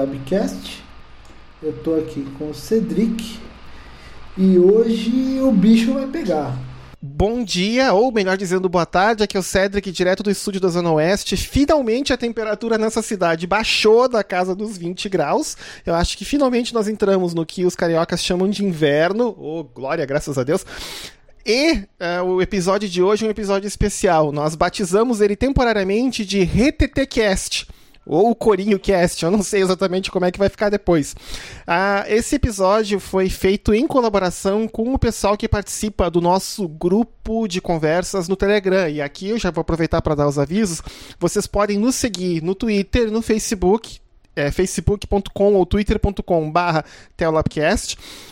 Labcast. Eu tô aqui com o Cedric e hoje o bicho vai pegar. Bom dia, ou melhor dizendo, boa tarde. Aqui é o Cedric, direto do estúdio da Zona Oeste. Finalmente a temperatura nessa cidade baixou da casa dos 20 graus. Eu acho que finalmente nós entramos no que os cariocas chamam de inverno. Oh, glória, graças a Deus. E uh, o episódio de hoje é um episódio especial. Nós batizamos ele temporariamente de RTTcast ou o Corinho Cast, eu não sei exatamente como é que vai ficar depois. Ah, esse episódio foi feito em colaboração com o pessoal que participa do nosso grupo de conversas no Telegram. E aqui eu já vou aproveitar para dar os avisos. Vocês podem nos seguir no Twitter, no Facebook, é, facebook.com ou twitter.com barra.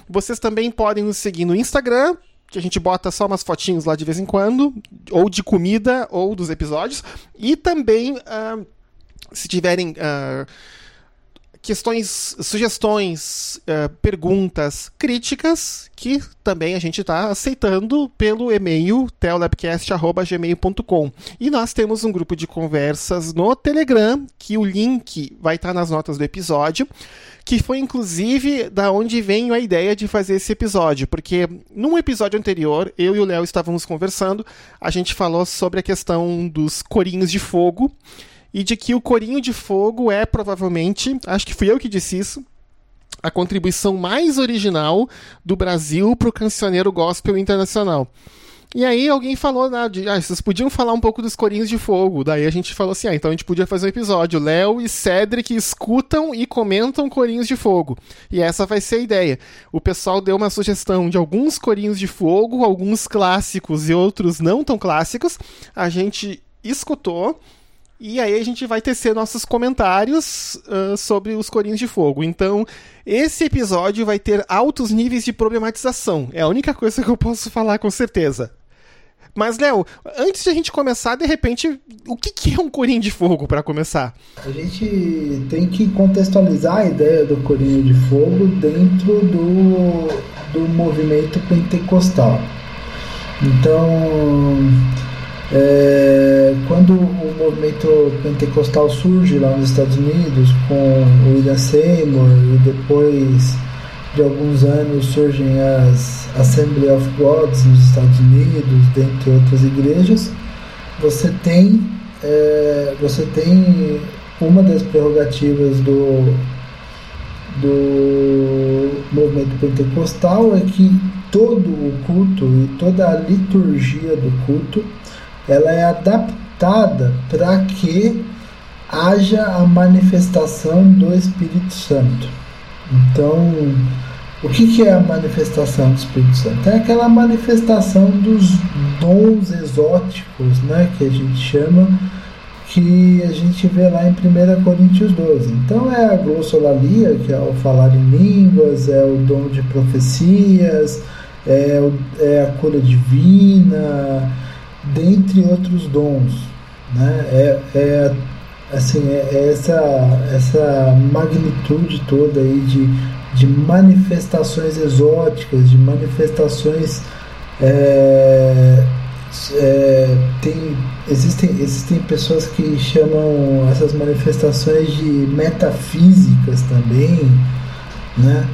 Vocês também podem nos seguir no Instagram, que a gente bota só umas fotinhos lá de vez em quando, ou de comida, ou dos episódios. E também... Uh, se tiverem uh, questões, sugestões, uh, perguntas, críticas, que também a gente está aceitando pelo e-mail teolabcast.gmail.com. E nós temos um grupo de conversas no Telegram, que o link vai estar tá nas notas do episódio, que foi inclusive da onde veio a ideia de fazer esse episódio, porque num episódio anterior, eu e o Léo estávamos conversando, a gente falou sobre a questão dos corinhos de fogo, e de que o Corinho de Fogo é provavelmente, acho que fui eu que disse isso, a contribuição mais original do Brasil para o cancioneiro gospel internacional. E aí alguém falou, né, de, ah, vocês podiam falar um pouco dos Corinhos de Fogo. Daí a gente falou assim, ah, então a gente podia fazer um episódio. Léo e Cedric escutam e comentam Corinhos de Fogo. E essa vai ser a ideia. O pessoal deu uma sugestão de alguns Corinhos de Fogo, alguns clássicos e outros não tão clássicos. A gente escutou e aí a gente vai tecer nossos comentários uh, sobre os Corinhos de Fogo. Então, esse episódio vai ter altos níveis de problematização. É a única coisa que eu posso falar com certeza. Mas, Léo, antes de a gente começar, de repente, o que, que é um Corinho de Fogo para começar? A gente tem que contextualizar a ideia do Corinho de Fogo dentro do, do movimento pentecostal. Então, é, quando o movimento pentecostal surge lá nos Estados Unidos com o William Seymour e depois de alguns anos surgem as Assembly of Gods nos Estados Unidos, dentre outras igrejas, você tem é, você tem uma das prerrogativas do do movimento pentecostal é que todo o culto e toda a liturgia do culto ela é adaptada para que haja a manifestação do Espírito Santo. Então, o que, que é a manifestação do Espírito Santo? É aquela manifestação dos dons exóticos, né, que a gente chama, que a gente vê lá em 1 Coríntios 12. Então é a glossolalia, que é o falar em línguas, é o dom de profecias, é, é a cura divina, dentre outros dons. Né? É, é, assim, é, é essa, essa magnitude toda aí de, de manifestações exóticas, de manifestações. É, é, tem, existem, existem pessoas que chamam essas manifestações de metafísicas também, né?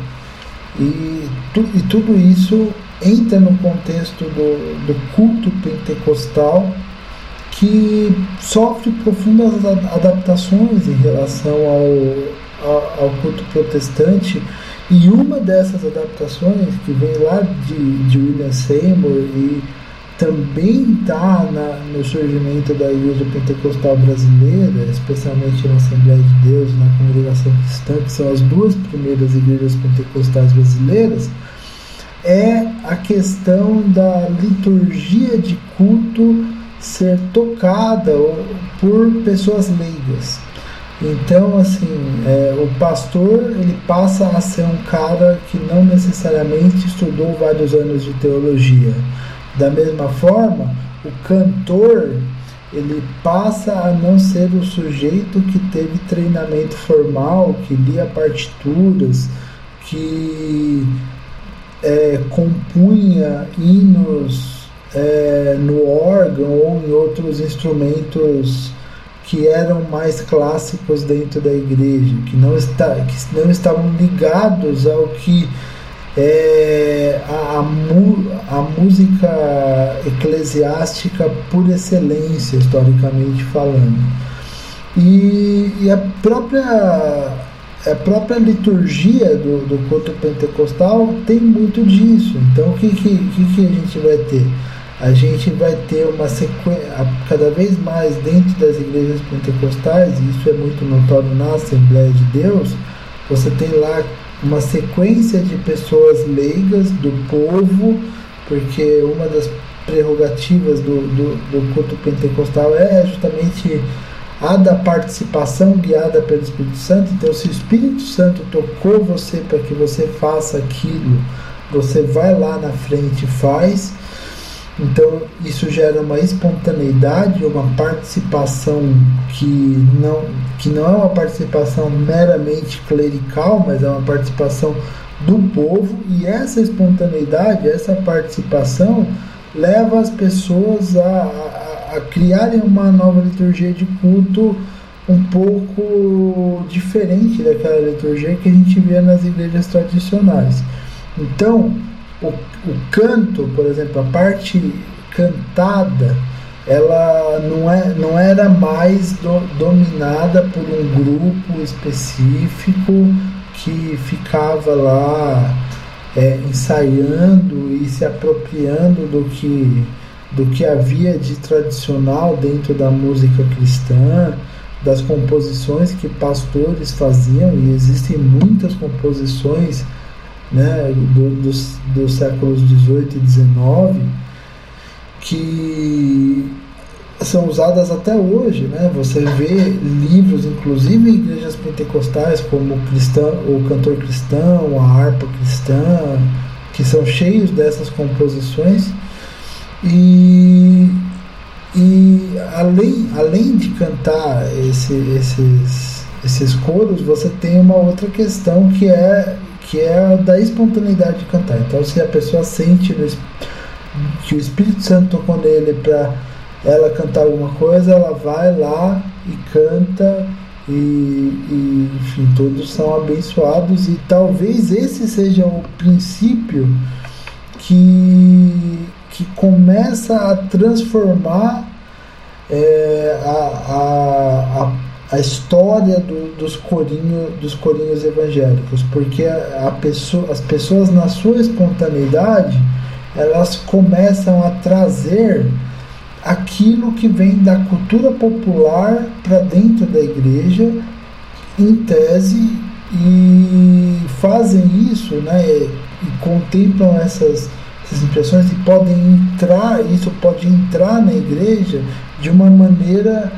E, tu, e tudo isso entra no contexto do, do culto pentecostal que sofre profundas adaptações em relação ao, ao, ao, culto protestante. E uma dessas adaptações que vem lá de, de William Seymour e também está no surgimento da igreja pentecostal brasileira, especialmente na Assembleia de Deus na Congregação Cristã, que são as duas primeiras igrejas pentecostais brasileiras, é a questão da liturgia de culto ser tocada por pessoas leigas. Então, assim, é, o pastor ele passa a ser um cara que não necessariamente estudou vários anos de teologia. Da mesma forma, o cantor ele passa a não ser o sujeito que teve treinamento formal, que lia partituras, que é, compunha hinos é, no órgão ou em outros instrumentos que eram mais clássicos dentro da igreja, que não, está, que não estavam ligados ao que é a, a, a, música eclesiástica por excelência, historicamente falando. E, e a própria a própria liturgia do, do culto pentecostal tem muito disso. Então, o que, que, que a gente vai ter? A gente vai ter uma sequência, cada vez mais dentro das igrejas pentecostais, e isso é muito notório na Assembleia de Deus, você tem lá uma sequência de pessoas leigas do povo, porque uma das prerrogativas do, do, do culto pentecostal é justamente a da participação guiada pelo Espírito Santo. Então, se o Espírito Santo tocou você para que você faça aquilo, você vai lá na frente e faz. Então, isso gera uma espontaneidade, uma participação que não, que não é uma participação meramente clerical, mas é uma participação do povo, e essa espontaneidade, essa participação, leva as pessoas a, criarem uma nova liturgia de culto um pouco diferente daquela liturgia que a gente vê nas igrejas tradicionais. Então, o, o canto, por exemplo, a parte cantada, ela não, é, não era mais do, dominada por um grupo específico que ficava lá é, ensaiando e se apropriando do que, do que havia de tradicional dentro da música cristã, das composições que pastores faziam, e existem muitas composições né, do, dos, dos séculos 18 e 19 que são usadas até hoje, né? Você vê livros, inclusive em igrejas pentecostais, como cristão, o cantor cristão, a harpa cristã, que são cheios dessas composições. E, e além, além de cantar esse, esses, esses coros, você tem uma outra questão que é que é a da espontaneidade de cantar. Então, se a pessoa sente que o Espírito Santo tocou nele para ela cantar alguma coisa, ela vai lá e canta. E, e, enfim, todos são abençoados, e talvez esse seja o princípio que, que começa a transformar é, a, a, a história do, dos, corinho, dos corinhos evangélicos, porque a, a pessoa, as pessoas, na sua espontaneidade, elas começam a trazer aquilo que vem da cultura popular para dentro da igreja, em tese, e fazem isso, né, e contemplam essas, essas impressões e podem entrar, isso pode entrar na igreja de uma maneira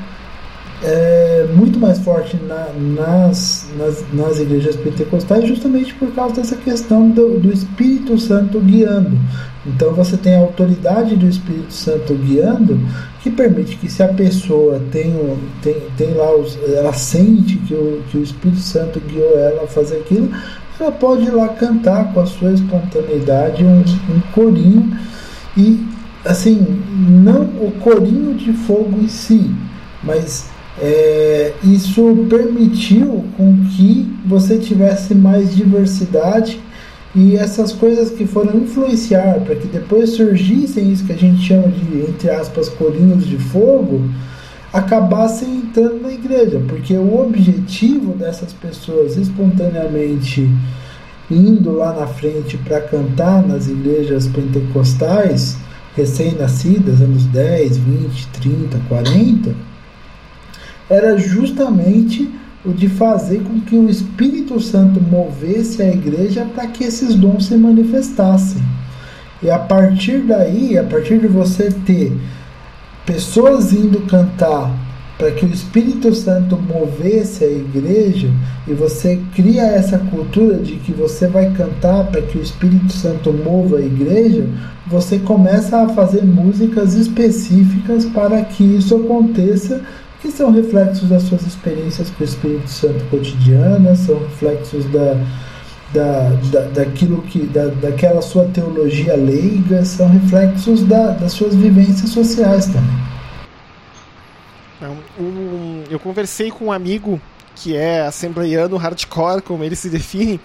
é muito mais forte na, nas, nas, nas igrejas pentecostais justamente por causa dessa questão do, do Espírito Santo guiando. Então você tem a autoridade do Espírito Santo guiando que permite que se a pessoa tem, tem, tem lá, os, ela sente que o, que o Espírito Santo guiou ela a fazer aquilo, ela pode ir lá cantar com a sua espontaneidade um, um corinho e assim, não o corinho de fogo em si, mas é, isso permitiu com que você tivesse mais diversidade e essas coisas que foram influenciar para que depois surgissem isso que a gente chama de, entre aspas, corinhos de fogo, acabassem entrando na igreja, porque o objetivo dessas pessoas espontaneamente indo lá na frente para cantar nas igrejas pentecostais, recém-nascidas, anos 10, 20, 30, 40, era justamente o de fazer com que o Espírito Santo movesse a igreja para que esses dons se manifestassem. E a partir daí, a partir de você ter pessoas indo cantar para que o Espírito Santo movesse a igreja e você cria essa cultura de que você vai cantar para que o Espírito Santo mova a igreja, você começa a fazer músicas específicas para que isso aconteça que são reflexos das suas experiências com o Espírito Santo cotidianas, são reflexos da, da, da, daquilo que, da, daquela sua teologia leiga, são reflexos da, das suas vivências sociais também. Um, eu conversei com um amigo que é assembleiano hardcore, como ele se define,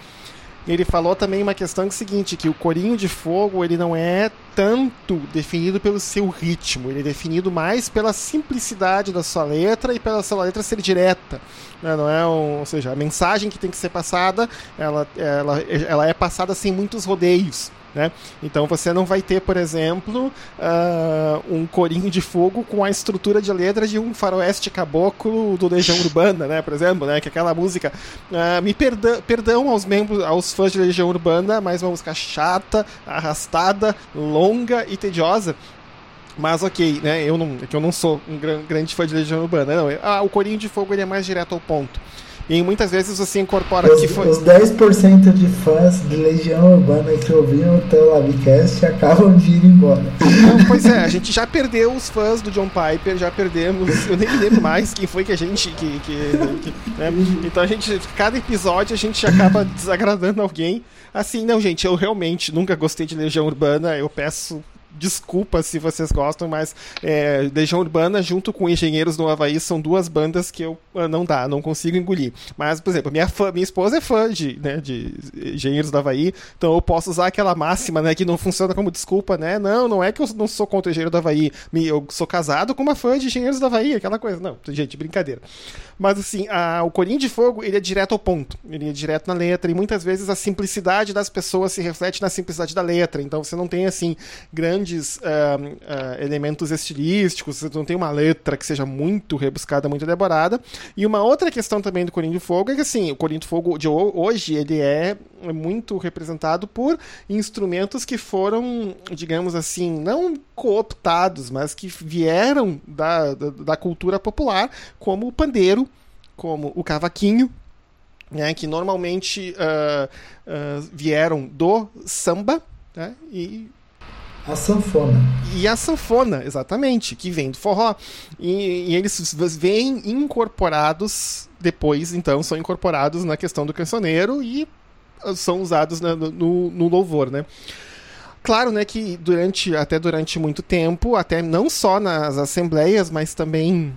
ele falou também uma questão que é seguinte, que o corinho de fogo ele não é tanto definido pelo seu ritmo, ele é definido mais pela simplicidade da sua letra e pela sua letra ser direta. Né? Não é um, ou seja, a mensagem que tem que ser passada, ela, ela, ela é passada sem muitos rodeios. Né? Então você não vai ter, por exemplo, uh, um corinho de fogo com a estrutura de letra de um faroeste caboclo do Legião Urbana, né? Por exemplo, né? Que é aquela música. Uh, me perdão, perdão aos membros, aos fãs de Legião Urbana, mas uma música chata, arrastada, longa e tediosa. Mas ok, né? Eu não, é eu não sou um grande fã de Legião Urbana. Não, ah, o Corinho de Fogo ele é mais direto ao ponto. E muitas vezes você incorpora os, que foi. Os 10% de fãs de Legião Urbana que ouviram o teu Labcast acabam de ir embora. Não, pois é, a gente já perdeu os fãs do John Piper, já perdemos. Eu nem me lembro mais quem foi que a gente. Que, que, que né? Então a gente. Cada episódio a gente acaba desagradando alguém. Assim, não, gente, eu realmente nunca gostei de Legião Urbana. Eu peço desculpa se vocês gostam, mas é, Legião Urbana junto com Engenheiros do Havaí são duas bandas que eu uh, não dá, não consigo engolir. Mas, por exemplo, minha, fã, minha esposa é fã de, né, de Engenheiros do Havaí, então eu posso usar aquela máxima, né, que não funciona como desculpa, né? Não, não é que eu não sou contra Engenheiro do Havaí, eu sou casado com uma fã de Engenheiros do Havaí, aquela coisa. Não, gente, brincadeira. Mas assim, a, o Corinho de Fogo, ele é direto ao ponto. Ele é direto na letra. E muitas vezes a simplicidade das pessoas se reflete na simplicidade da letra. Então você não tem, assim, grandes uh, uh, elementos estilísticos, você não tem uma letra que seja muito rebuscada, muito elaborada. E uma outra questão também do Corinho de Fogo é que, assim, o Corinho de Fogo de hoje, ele é muito representado por instrumentos que foram, digamos assim, não cooptados, mas que vieram da, da, da cultura popular, como o pandeiro, como o cavaquinho, né, que normalmente uh, uh, vieram do samba né, e a sanfona. E a sanfona, exatamente, que vem do forró. E, e, eles vêm incorporados depois, então, são incorporados na questão do cancioneiro e são usados no, no louvor, né? Claro, né, que durante, até durante muito tempo, até não só nas assembleias, mas também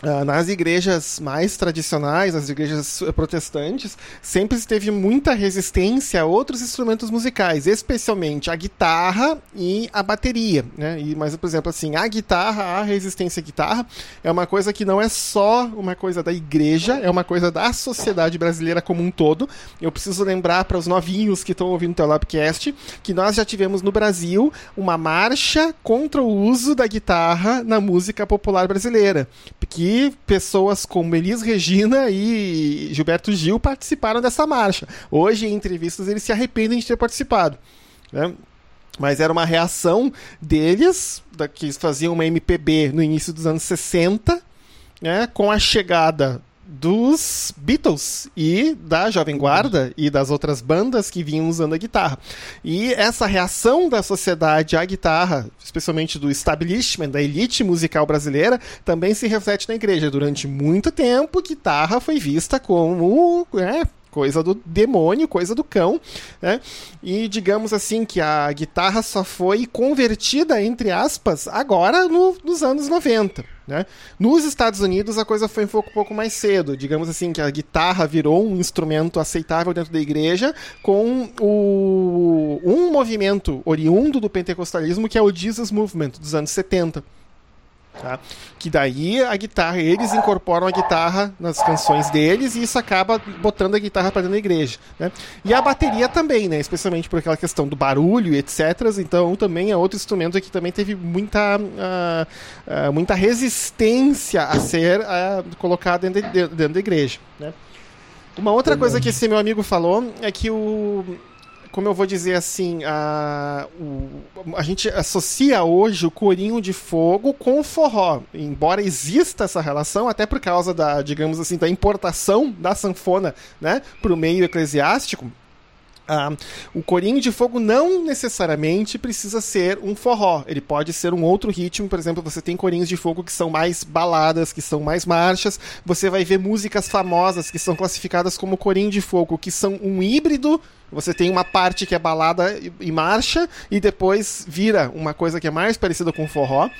Uh, nas igrejas mais tradicionais, as igrejas protestantes, sempre teve muita resistência a outros instrumentos musicais, especialmente a guitarra e a bateria. Né? E, mas, por exemplo, assim, a guitarra, a resistência à guitarra, é uma coisa que não é só uma coisa da igreja, é uma coisa da sociedade brasileira como um todo. Eu preciso lembrar para os novinhos que estão ouvindo o Telabcast que nós já tivemos no Brasil uma marcha contra o uso da guitarra na música popular brasileira. Que pessoas como Elis Regina e Gilberto Gil participaram dessa marcha. Hoje, em entrevistas, eles se arrependem de ter participado. Né? Mas era uma reação deles, da, que faziam uma MPB no início dos anos 60, né, com a chegada dos Beatles e da Jovem Guarda e das outras bandas que vinham usando a guitarra. E essa reação da sociedade à guitarra, especialmente do establishment, da elite musical brasileira, também se reflete na igreja. Durante muito tempo, guitarra foi vista como é, coisa do demônio, coisa do cão, né? E digamos assim que a guitarra só foi convertida, entre aspas, agora no, nos anos 90. Né? Nos Estados Unidos a coisa foi um pouco, um pouco, mais cedo, digamos assim, que a guitarra virou um instrumento aceitável dentro da igreja com o, um movimento oriundo do pentecostalismo que é o Jesus Movement dos anos 70. Tá? Que daí a guitarra, eles incorporam a guitarra nas canções deles e isso acaba botando a guitarra para dentro da igreja. Né? E a bateria também, né? especialmente por aquela questão do barulho e etc. Então também é outro instrumento que também teve muita, uh, uh, muita resistência a ser uh, colocado dentro, de, dentro da igreja. Né? Uma outra coisa que esse meu amigo falou é que o, como eu vou dizer assim, a, o, a gente associa hoje o corinho de fogo com o forró. Embora exista essa relação, até por causa da, digamos assim, da importação da sanfona né, para o meio eclesiástico, ah, o corinho de fogo não necessariamente precisa ser um forró. Ele pode ser um outro ritmo. Por exemplo, você tem corinhos de fogo que são mais baladas, que são mais marchas. Você vai ver músicas famosas que são classificadas como corinho de fogo, que são um híbrido Você tem uma parte que é balada e marcha e depois vira uma coisa que é mais parecida com forró.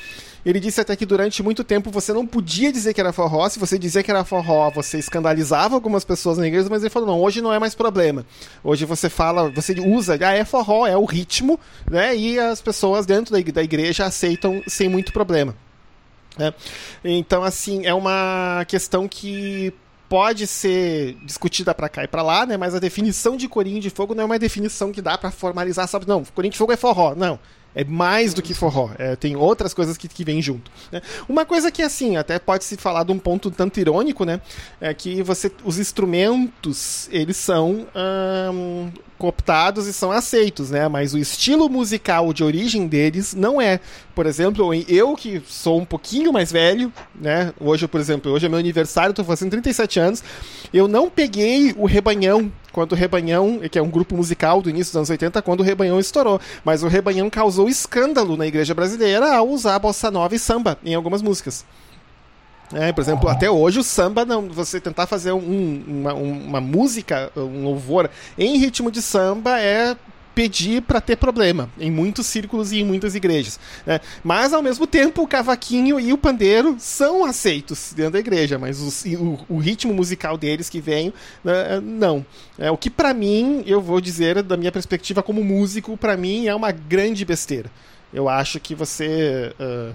Ele disse até que durante muito tempo você não podia dizer que era forró. Se você dizia que era forró, você escandalizava algumas pessoas na igreja, mas ele falou: não, hoje não é mais problema. Hoje você fala, você usa, ah, é forró, é o ritmo, né? E as pessoas dentro da igreja aceitam sem muito problema. Né? Então, assim, é uma questão que pode ser discutida para cá e para lá, né? Mas a definição de corinho de fogo não é uma definição que dá para formalizar, sabe? Não, corinho de fogo é forró. Não. É mais do que forró. É, tem outras coisas que, que vêm junto. Né? Uma coisa que, assim, até pode se falar de um ponto tanto irônico, né? É que você, os instrumentos, eles são hum, cooptados e são aceitos, né? Mas o estilo musical de origem deles não é. Por exemplo, eu que sou um pouquinho mais velho, né? Hoje, por exemplo, hoje é meu aniversário, estou fazendo 37 anos. Eu não peguei o Rebanhão quando o Rebanhão, que é um grupo musical do início dos anos 80, quando o Rebanhão estourou. Mas o Rebanhão causou escândalo na igreja brasileira ao usar bossa nova e samba em algumas músicas. É, por exemplo, até hoje o samba, não, você tentar fazer um, uma, uma música, um louvor em ritmo de samba é pedir para ter problema em muitos círculos e em muitas igrejas. Né? Mas, ao mesmo tempo, o cavaquinho e o pandeiro são aceitos dentro da igreja, mas o, o, ritmo musical deles que vem, né, não. É, o que, para mim, eu vou dizer, da minha perspectiva como músico, para mim é uma grande besteira. Eu acho que você. Uh,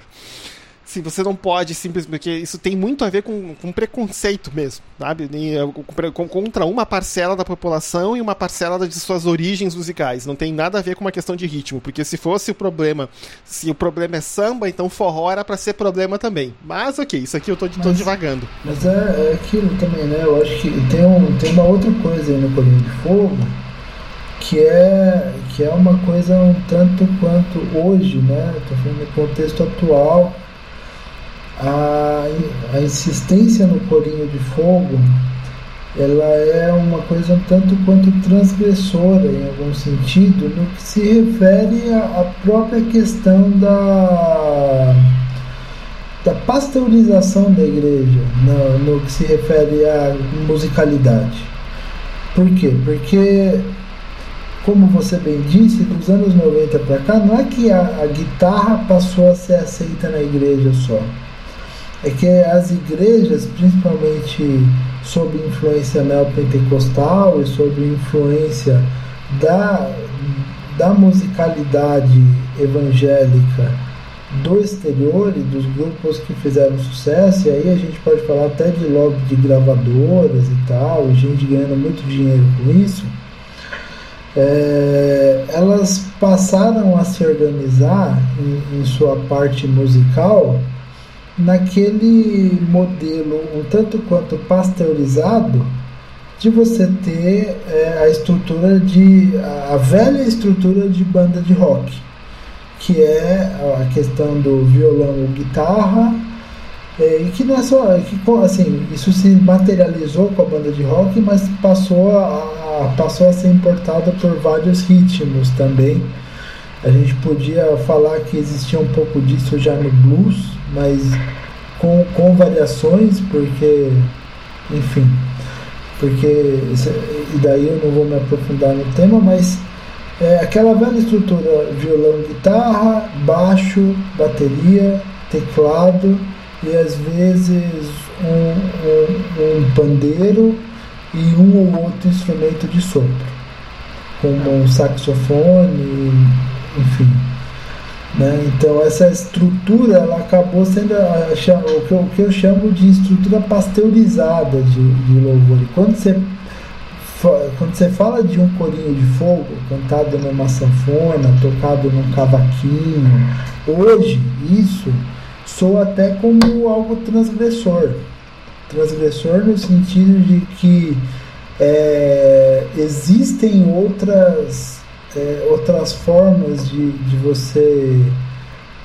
Sim, você não pode simplesmente. Porque isso tem muito a ver com, com preconceito mesmo, sabe? Eh, contra uma parcela da população e uma parcela de suas origens musicais. Não tem nada a ver com uma questão de ritmo. Porque se fosse o problema, se o problema é samba, então forró era para ser problema também. Mas ok, isso aqui eu tô, mas, tô divagando. Mas é, é, aquilo também, né? Eu acho que tem, um, tem uma outra coisa aí no Colinho de Fogo que é, que é uma coisa um tanto quanto hoje, né? Estou falando no contexto atual a, a insistência no corinho de fogo ela é uma coisa um tanto quanto transgressora em algum sentido no que se refere à própria questão da, da pasteurização da igreja no, no que se refere à musicalidade. Por quê? Porque como você bem disse, dos anos 90 para cá, não é que a, a guitarra passou a ser aceita na igreja só é que as igrejas, principalmente sob influência neopentecostal e sob influência da, da musicalidade evangélica do exterior e dos grupos que fizeram sucesso, e aí a gente pode falar até de lobby de gravadoras e tal, gente ganhando muito dinheiro com isso, é, elas passaram a se organizar em, em sua parte musical naquele modelo um tanto quanto pasteurizado de você ter é, a estrutura de a velha estrutura de banda de rock que é a questão do violão ou guitarra é, e que não é só que assim isso se materializou com a banda de rock mas passou a, a passou a ser importada por vários ritmos também. A gente podia falar que existia um pouco disso já no blues, mas com, com variações, porque, enfim, porque, e daí eu não vou me aprofundar no tema, mas é aquela velha estrutura: violão, guitarra, baixo, bateria, teclado e às vezes um, um, um pandeiro e um ou outro instrumento de sopro, como um saxofone enfim. Né? Então essa estrutura ela acabou sendo a, o, que eu, o que eu chamo de estrutura pasteurizada de, de louvor. E quando você, quando você fala de um corinho de fogo cantado numa sanfona, tocado num cavaquinho, hoje isso soa até como algo transgressor. Transgressor no sentido de que é, existem outras é, outras formas de, de você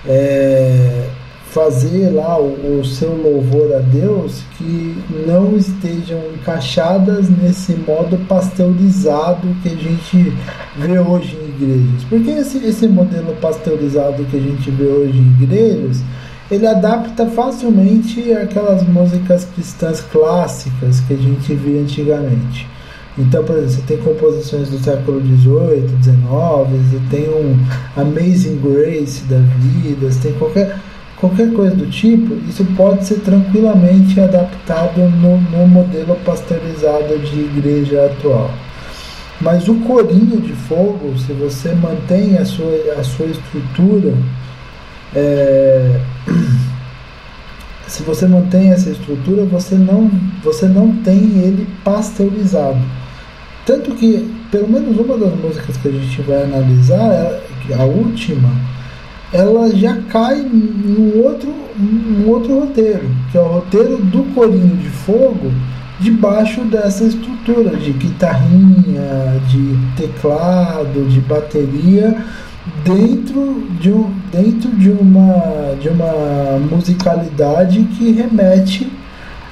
é, fazer lá o, o, seu louvor a Deus que não estejam encaixadas nesse modo pasteurizado que a gente vê hoje em igrejas. Porque esse, esse modelo pasteurizado que a gente vê hoje em igrejas, ele adapta facilmente aquelas músicas cristãs clássicas que a gente via antigamente. Então, por exemplo, você tem composições do século XVIII, XIX, você tem um Amazing Grace da vida, você tem qualquer, qualquer coisa do tipo, isso pode ser tranquilamente adaptado no, no modelo pasteurizado de igreja atual. Mas o corinho de fogo, se você mantém a sua, a sua estrutura, é, se você mantém essa estrutura, você não, você não tem ele pasteurizado. Tanto que, pelo menos uma das músicas que a gente vai analisar, a última, ela já cai num outro, num outro roteiro, que é o roteiro do Corinho de Fogo, debaixo dessa estrutura de guitarrinha, de teclado, de bateria, dentro de, um, dentro de, uma, de uma musicalidade que remete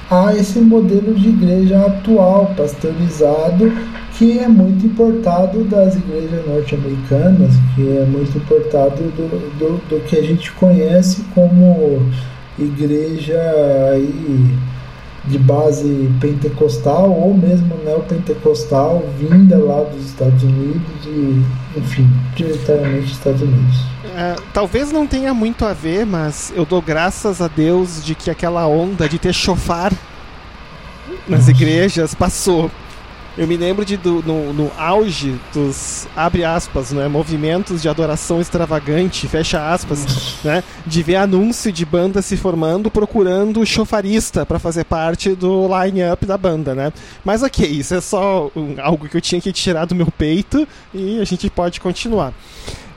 a esse modelo de igreja atual, pasteurizado, que é muito importado das igrejas norte-americanas, que é muito importado do, do, do, que a gente conhece como igreja aí de base pentecostal ou mesmo neopentecostal vinda lá dos Estados Unidos e, enfim, diretamente Estados Unidos. É, talvez não tenha muito a ver, mas eu dou graças a Deus de que aquela onda de ter chofar nas igrejas passou. Eu me lembro de do, no, no, auge dos abre aspas, né, movimentos de adoração extravagante, fecha aspas, né, de ver anúncio de banda se formando procurando chofarista para fazer parte do line-up da banda, né? Mas ok, isso é só um, algo que eu tinha que tirar do meu peito e a gente pode continuar.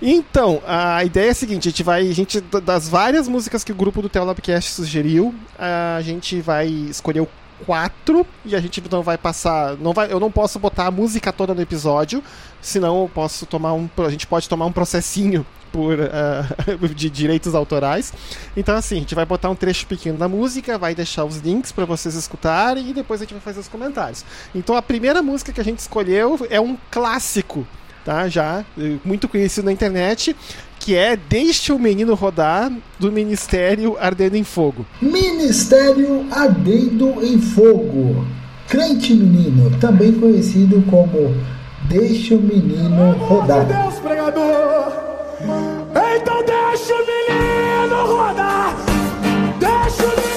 Então, a ideia é a seguinte, a gente vai, a gente das várias músicas que o grupo do Telabcast sugeriu, a gente vai escolher o 4 e a gente então vai passar. Não vai, eu não posso botar a música toda no episódio, senão eu posso tomar um. A gente pode tomar um processinho por uh, de direitos autorais. Então assim, a gente vai botar um trecho pequeno da música, vai deixar os links para vocês escutarem e depois a gente vai fazer os comentários. Então a primeira música que a gente escolheu é um clássico tá? Já eh, muito conhecido na internet, que é Deixe o Menino Rodar, do Ministério Ardendo em Fogo. Ministério Ardendo em Fogo. Crente Menino, também conhecido como Deixe o Menino Rodar. Deus, pregador! Então deixa o menino rodar! Deixa o menino!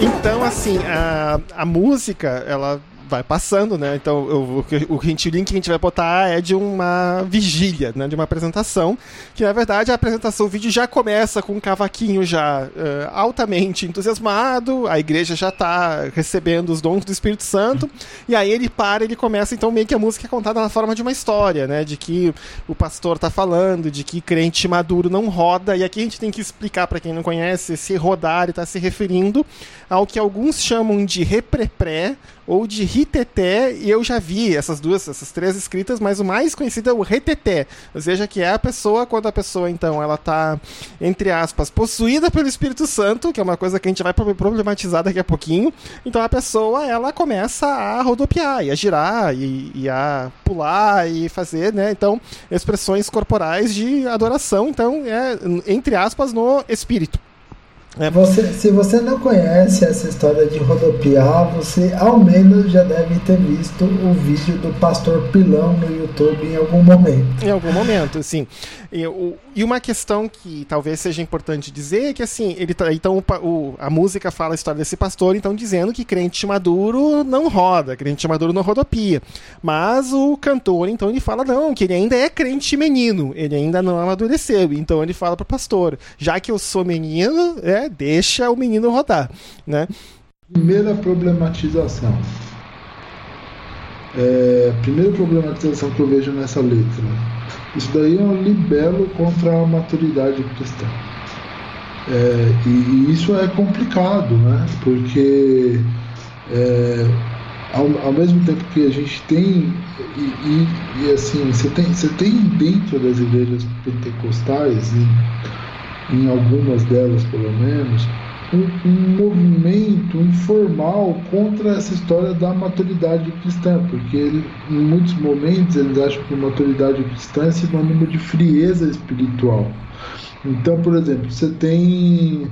Então, assim, a, a música, ela vai passando, né? Então eu, o, o, link que a gente vai botar é de uma vigília, né? De uma apresentação, que na verdade a apresentação, o vídeo já começa com um cavaquinho já uh, altamente entusiasmado, a igreja já está recebendo os dons do Espírito Santo, e aí ele para, ele começa então meio que a música é contada na forma de uma história, né? De que o pastor está falando, de que crente maduro não roda, e aqui a gente tem que explicar para quem não conhece, se rodar está se referindo ao que alguns chamam de reprepré ou de riteté, e eu já vi essas duas, essas três escritas, mas o mais conhecido é o reteté, ou seja, que é a pessoa, quando a pessoa, então, ela tá, entre aspas, possuída pelo Espírito Santo, que é uma coisa que a gente vai problematizar daqui a pouquinho, então a pessoa, ela começa a rodopiar, e a girar, e, e a pular, e fazer, né, então, expressões corporais de adoração, então, é, entre aspas, no Espírito. É. Você, se você não conhece essa história de rodopiar, você ao menos já deve ter visto o vídeo do Pastor Pilão no YouTube em algum momento. Em algum momento, sim. E uma questão que talvez seja importante dizer é que assim, ele tá, então o, o, a música fala a história desse pastor, então dizendo que crente maduro não roda, crente maduro não rodopia. Mas o cantor, então, ele fala não, que ele ainda é crente menino, ele ainda não amadureceu. Então ele fala para o pastor, já que eu sou menino, é deixa o menino rodar, né? Primeira problematização. É, primeira problematização que eu vejo nessa letra. Isso daí é um libelo contra a maturidade cristã. É, e, e, isso é complicado, né? Porque é, ao, ao, mesmo tempo que a gente tem e, e, e, assim você tem você tem dentro das igrejas pentecostais em algumas delas pelo menos, um, um, movimento informal contra essa história da maturidade cristã, porque ele, em muitos momentos eles acham que maturidade cristã é sinônimo de frieza espiritual. Então, por exemplo, você tem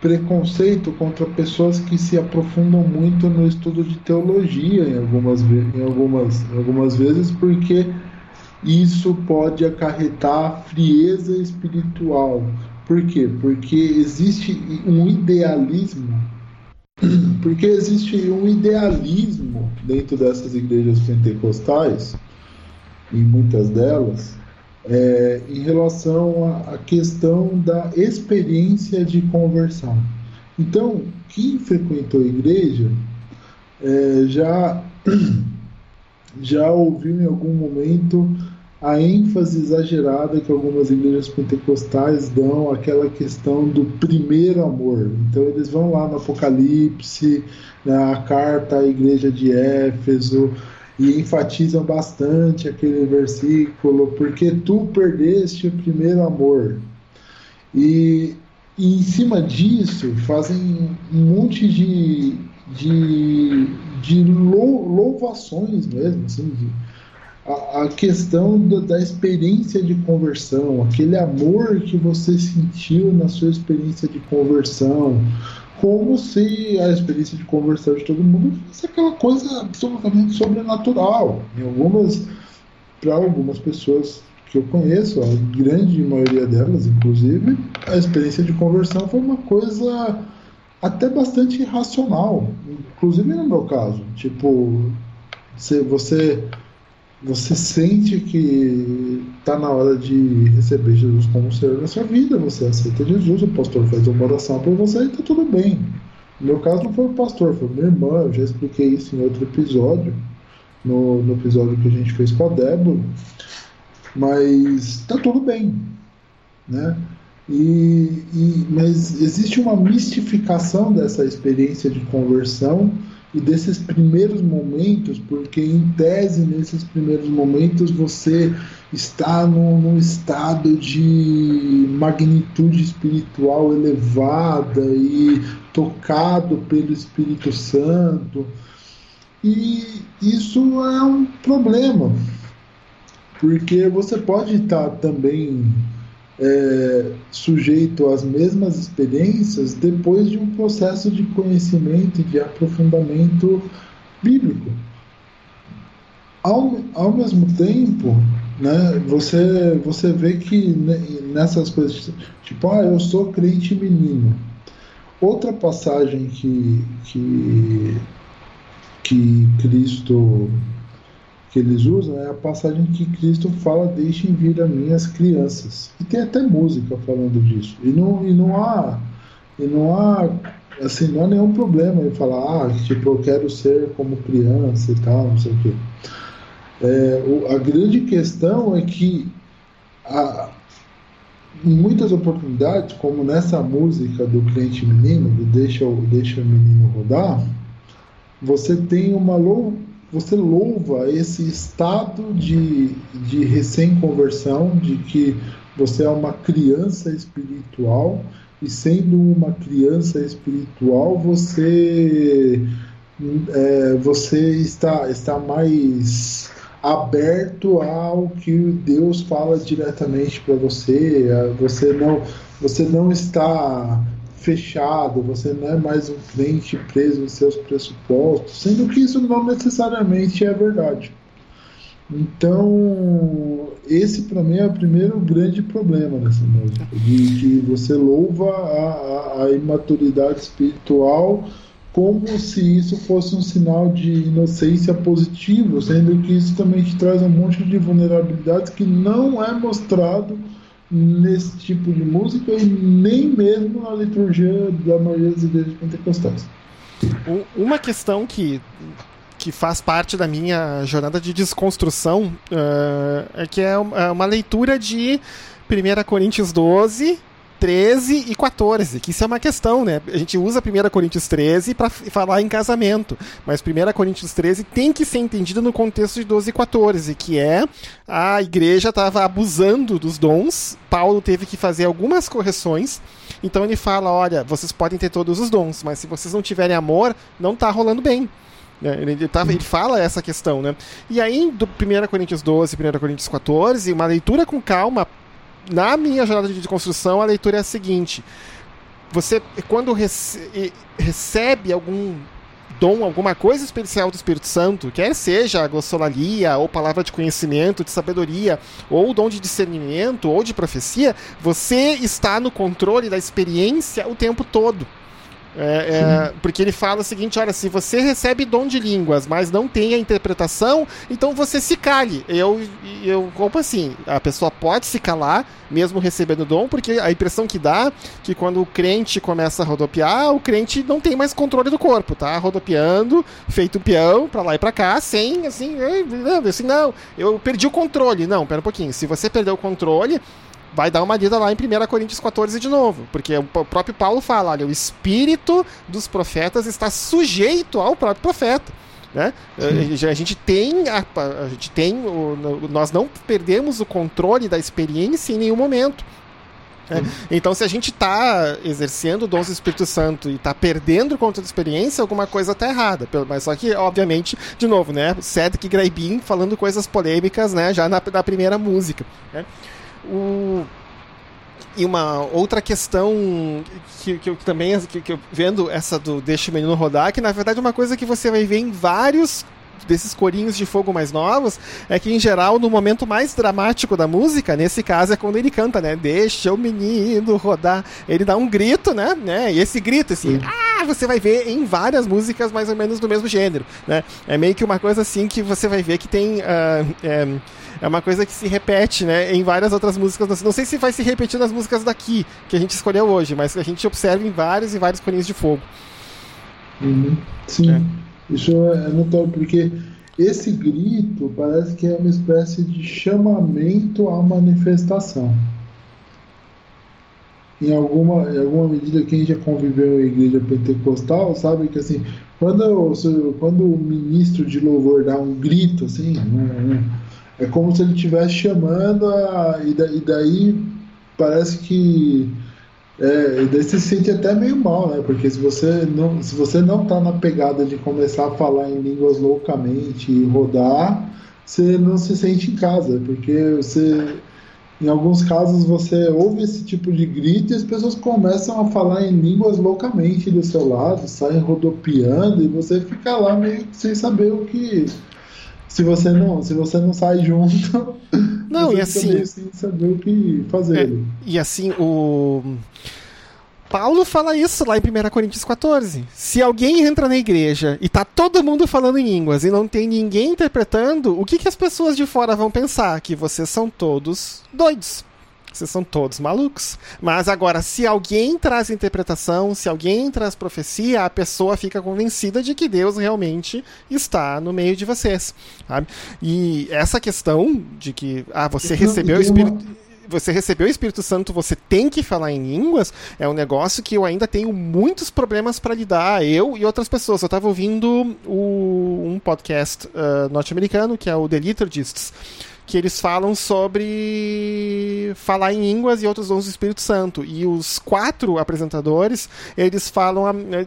preconceito contra pessoas que se aprofundam muito no estudo de teologia em algumas, em algumas, algumas vezes, porque isso pode acarretar frieza espiritual. Por quê? Porque existe um idealismo, porque existe um idealismo dentro dessas igrejas pentecostais, em muitas delas, é, em relação à questão da experiência de conversão. Então, quem frequentou a igreja é, já, já ouviu em algum momento a ênfase exagerada que algumas igrejas pentecostais dão àquela questão do primeiro amor. Então eles vão lá no Apocalipse, na carta à igreja de Éfeso, e enfatizam bastante aquele versículo, porque tu perdeste o primeiro amor. E, e em cima disso fazem um monte de, de, de louvações mesmo, assim, de, a, questão da, da experiência de conversão, aquele amor que você sentiu na sua experiência de conversão, como se a experiência de conversão de todo mundo fosse aquela coisa absolutamente sobrenatural. Em algumas, para algumas pessoas que eu conheço, a grande maioria delas, inclusive, a experiência de conversão foi uma coisa até bastante irracional, inclusive no meu caso. Tipo, se você você sente que está na hora de receber Jesus como Senhor na sua vida, você aceita Jesus, o pastor faz uma oração por você e está tudo bem. No meu caso não foi o pastor, foi minha irmã, eu já expliquei isso em outro episódio, no, no episódio que a gente fez com a Débora, mas está tudo bem, né? E, e, mas existe uma mistificação dessa experiência de conversão e desses primeiros momentos, porque em tese, nesses primeiros momentos, você está num, num estado de magnitude espiritual elevada e tocado pelo Espírito Santo. E isso é um problema, porque você pode estar também é, sujeito às mesmas experiências depois de um processo de conhecimento e de aprofundamento bíblico. Ao, ao mesmo tempo, né, você, você vê que nessas coisas, tipo, ah, eu sou crente menino. Outra passagem que, que, que Cristo que eles usam é a passagem que Cristo fala: Deixem vir a mim as crianças. E tem até música falando disso. E não, e não há. E não há. Assim, não há nenhum problema em falar, ah, tipo, eu quero ser como criança e tal, não sei o quê. É, a grande questão é que a, em muitas oportunidades, como nessa música do cliente menino, do Deixa, Deixa o Menino Rodar, você tem uma loucura você louva esse estado de, de recém-conversão, de que você é uma criança espiritual, e sendo uma criança espiritual, você, é, você está, está mais aberto ao que Deus fala diretamente para você, você não, você não está fechado, você não é mais um cliente preso em seus pressupostos, sendo que isso não necessariamente é verdade. Então, esse para mim é o primeiro grande problema nessa música, de que você louva a, a, a imaturidade espiritual como se isso fosse um sinal de inocência positivo, sendo que isso também te traz um monte de vulnerabilidades que não é mostrado nesse tipo de música e nem mesmo na liturgia da maioria das igrejas pentecostais. Uma questão que, que faz parte da minha jornada de desconstrução uh, é que é uma é leitura de 1 Coríntios 12, 13 e 14, que isso é uma questão, né? A gente usa 1 Coríntios 13 para falar em casamento, mas 1 Coríntios 13 tem que ser entendido no contexto de 12 e 14, que é a igreja estava abusando dos dons, Paulo teve que fazer algumas correções, então ele fala: olha, vocês podem ter todos os dons, mas se vocês não tiverem amor, não está rolando bem. Né? Ele, tá, ele, fala essa questão, né? E aí, do 1 Coríntios 12, 1 Coríntios 14, uma leitura com calma na minha jornada de construção, a leitura é a seguinte: você, quando rece recebe algum dom, alguma coisa especial do Espírito Santo, quer seja a glossolalia, ou palavra de conhecimento, de sabedoria, ou dom de discernimento, ou de profecia, você está no controle da experiência o tempo todo. É, é, porque ele fala o seguinte: olha, se você recebe dom de línguas, mas não tem a interpretação, então você se cale. Eu, eu como assim? A pessoa pode se calar, mesmo recebendo dom, porque a impressão que dá que quando o crente começa a rodopiar, o crente não tem mais controle do corpo, tá? Rodopiando, feito peão, pra lá e pra cá, sem assim, assim, não, eu perdi o controle. Não, pera um pouquinho. Se você perdeu o controle, vai dar uma lida lá em 1 Coríntios 14 de novo, porque o próprio Paulo fala, olha, o espírito dos profetas está sujeito ao próprio profeta. Né? A gente tem, a, a gente tem o, nós não perdemos o controle da experiência em nenhum momento. Né? Então, se a gente está exercendo o dom do Espírito Santo e está perdendo o controle da experiência, alguma coisa está errada. Mas só que, obviamente, de novo, né? Cedric Graibin falando coisas polêmicas, né? Já na, na primeira música. Né? O... E uma outra questão que, que eu também que, que eu vendo essa do Deixa o Menino Rodar, que na verdade é uma coisa que você vai ver em vários desses corinhos de fogo mais novos é que, em geral, no momento mais dramático da música, nesse caso é quando ele canta, né? Deixa o menino rodar. Ele dá um grito, né? né? E esse grito, assim, ah, você vai ver em várias músicas mais ou menos do mesmo gênero, né? É meio que uma coisa assim que você vai ver que tem. Uh, é, é uma coisa que se repete, né, em várias outras músicas. Não sei se vai se repetir nas músicas daqui, que a gente escolheu hoje, mas a gente observa em vários e vários corinhos de fogo. Uhum. Sim, é. Isso é notório, porque esse grito parece que é uma espécie de chamamento à manifestação. Em alguma, em alguma medida, quem já conviveu em igreja pentecostal sabe que assim, quando, quando o ministro de louvor dá um grito assim, um, um é como se ele estivesse chamando a, e, daí parece que é, daí você se sente até meio mal, né? Porque se você não se você não tá na pegada de começar a falar em línguas loucamente e rodar, você não se sente em casa, porque você em alguns casos você ouve esse tipo de grito e as pessoas começam a falar em línguas loucamente do seu lado, saem rodopiando e você fica lá meio sem saber o que se você não, se você não sai junto, não e assim sem saber o que fazer. É, e assim o Paulo fala isso lá em 1 Coríntios 14. Se alguém entra na igreja e tá todo mundo falando em línguas e não tem ninguém interpretando, o que, que as pessoas de fora vão pensar? Que vocês são todos doidos vocês são todos malucos. Mas agora, se alguém traz interpretação, se alguém traz profecia, a pessoa fica convencida de que Deus realmente está no meio de vocês. Sabe? E essa questão de que ah, você recebeu o Espírito você recebeu o Espírito Santo, você tem que falar em línguas, é um negócio que eu ainda tenho muitos problemas para lidar, eu e outras pessoas. Eu estava ouvindo o, um podcast uh, norte-americano, que é o The Liturgists, que eles falam sobre falar em línguas e outros dons do Espírito Santo. E os quatro apresentadores, eles falam.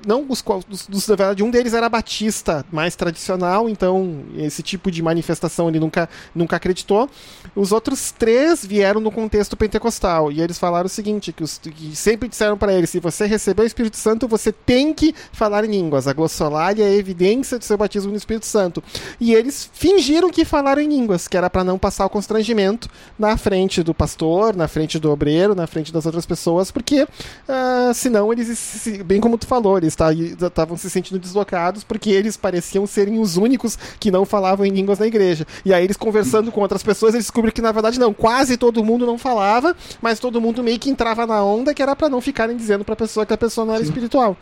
Não, os, dos, na verdade, um deles era batista, mais tradicional, então esse tipo de manifestação ele nunca, nunca acreditou. Os outros três vieram no contexto pentecostal. E eles falaram o seguinte: que, os, que sempre disseram para eles: se você recebeu o Espírito Santo, você tem que falar em línguas. A glossolalia é a evidência do seu batismo no Espírito Santo. E eles fingiram que falaram em línguas, que era para não passar o constrangimento na frente do pastor, na frente do obreiro, na frente das outras pessoas, porque uh, senão eles, bem como tu falou, eles estavam se sentindo deslocados porque eles pareciam serem os únicos que não falavam em línguas na igreja. E aí eles conversando com outras pessoas, eles descobriram que na verdade não, quase todo mundo não falava, mas todo mundo meio que entrava na onda que era para não ficarem dizendo para a pessoa que a pessoa não era Sim. espiritual.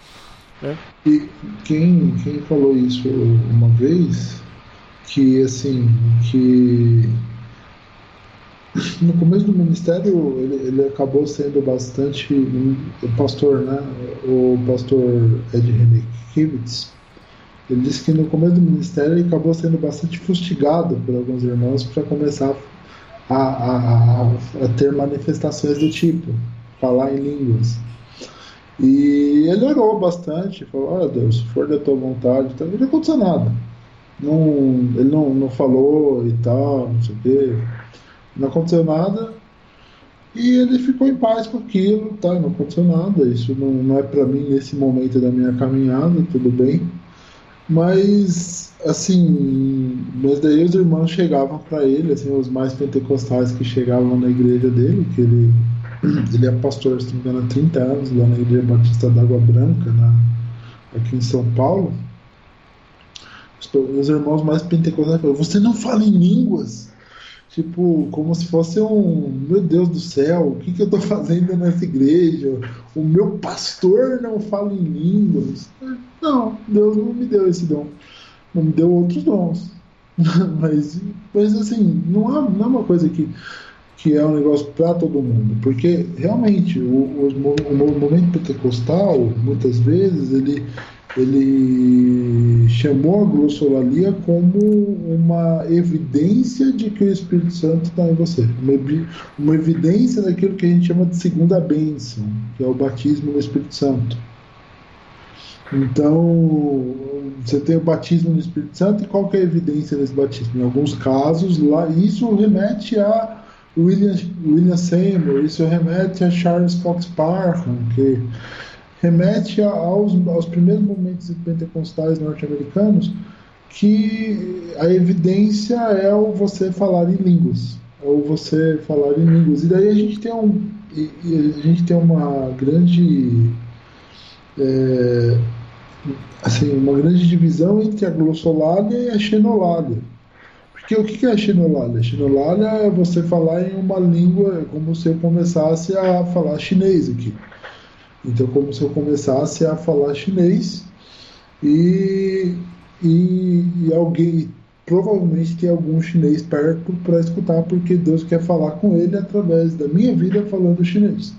Né? E quem, quem falou isso uma vez, que assim, que no começo do ministério ele, ele acabou sendo bastante o pastor, né? O pastor Ed René Kivitz, ele disse que no começo do ministério ele acabou sendo bastante fustigado por alguns irmãos para começar a, a, a, ter manifestações do tipo falar em línguas. E ele orou bastante, falou: oh, Deus, se for da tua vontade, então, não aconteceu nada. Não, ele não, não falou e tal, não sei o quê não aconteceu nada. E ele ficou em paz com aquilo, tá? Não aconteceu nada. Isso não, não é para mim nesse momento da minha caminhada, tudo bem. Mas, assim, mas daí os irmãos chegavam para ele, assim, os mais pentecostais que chegavam na igreja dele, que ele, ele é pastor, se não me engano, há 30 anos, lá na Igreja Batista d'Água Branca, na, aqui em São Paulo. Os irmãos mais pentecostais falaram: Você não fala em línguas? Tipo, como se fosse um. Meu Deus do céu, o que, que eu estou fazendo nessa igreja? O meu pastor não fala em línguas. Não, Deus não me deu esse dom. Não me deu outros dons. mas, mas assim, não é, não é uma coisa que, que é um negócio para todo mundo. Porque realmente o, o, o movimento pentecostal, muitas vezes, ele ele chamou a glossolalia como uma evidência de que o Espírito Santo está em você, uma, uma, evidência daquilo que a gente chama de segunda bênção, que é o batismo no Espírito Santo. Então, você tem o batismo no Espírito Santo e qual é a evidência desse batismo? Em alguns casos, lá, isso remete a William, William Seymour, isso remete a Charles Fox Parham, que remete aos, aos primeiros momentos pentecostais norte-americanos, que a evidência é o você falar em línguas, ou você falar em línguas. E daí a gente tem, um, a gente tem uma grande. É, assim, uma grande divisão entre a glossolalia e a xenolalia. Porque o que é a xenolalia? A xenolalia é você falar em uma língua, como se eu começasse a falar chinês aqui. Então, como se eu começasse a falar chinês e, e, e alguém, provavelmente tem algum chinês perto para escutar, porque Deus quer falar com ele através da minha vida falando chinês.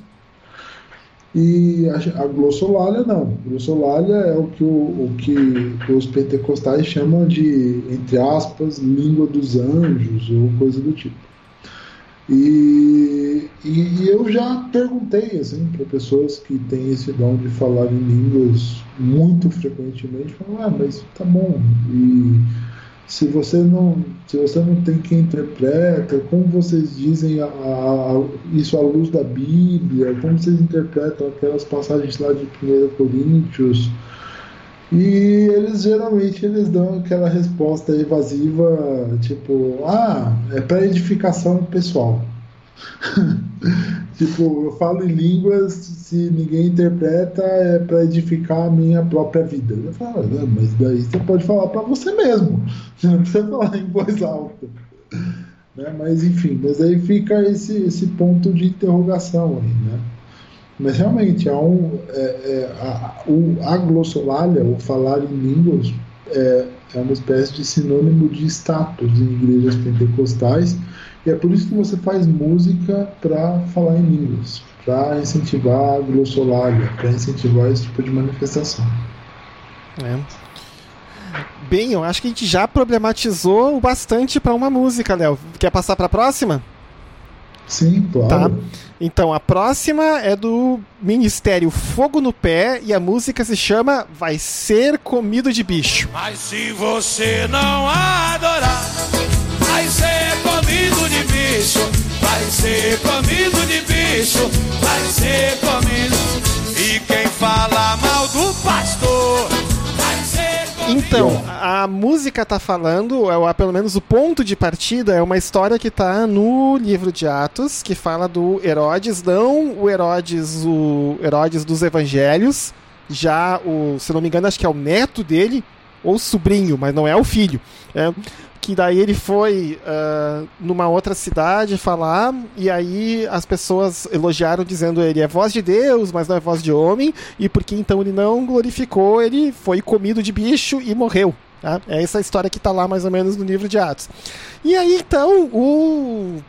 E a, a glossolalia não. Glossolalia é o que, o, o que os pentecostais chamam de, entre aspas, língua dos anjos ou coisa do tipo. E, e, eu já perguntei assim para pessoas que têm esse dom de falar em línguas muito frequentemente, falam, ah, mas tá bom. E se você não, se você não tem quem interpreta, como vocês dizem a, a, isso à luz da Bíblia, como vocês interpretam aquelas passagens lá de 1 Coríntios, e eles geralmente eles dão aquela resposta evasiva, tipo, ah, é para edificação pessoal. tipo, eu falo em línguas, se ninguém interpreta, é para edificar a minha própria vida. Eu falo, ah, mas daí você pode falar para você mesmo, você não precisa falar em voz alta. Né? Mas enfim, mas aí fica esse, esse ponto de interrogação aí, né? Mas realmente, há um, é, é, a, o, a glossolalia, o falar em línguas, é, é uma espécie de sinônimo de status em igrejas pentecostais, e é por isso que você faz música para falar em línguas, para incentivar a glossolalia, para incentivar esse tipo de manifestação. É. Bem, eu acho que a gente já problematizou bastante para uma música, Léo. Quer passar para a próxima? Sim, claro. Tá. Então, a próxima é do Ministério Fogo no Pé e a música se chama Vai Ser Comido de Bicho. Mas se você não adorar, bicho, vai ser comido de bicho, vai ser comido. E quem fala mal do pastor então, a música tá falando, é, pelo menos o ponto de partida é uma história que tá no livro de Atos, que fala do Herodes, não o Herodes, o Herodes dos Evangelhos, já o, se não me engano, acho que é o neto dele, ou sobrinho, mas não é o filho. É, que daí ele foi uh, numa outra cidade falar, e aí as pessoas elogiaram dizendo ele é voz de Deus, mas não é voz de homem, e porque então ele não glorificou, ele foi comido de bicho e morreu. Tá? É essa história que está lá mais ou menos no livro de Atos. E aí então o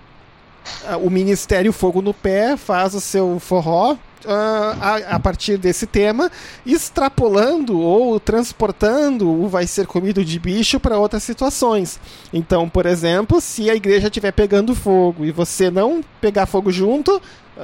o Ministério Fogo no Pé faz o seu forró, a, a, partir desse tema, extrapolando ou transportando o vai ser comido de bicho para outras situações. Então, por exemplo, se a igreja estiver pegando fogo e você não pegar fogo junto,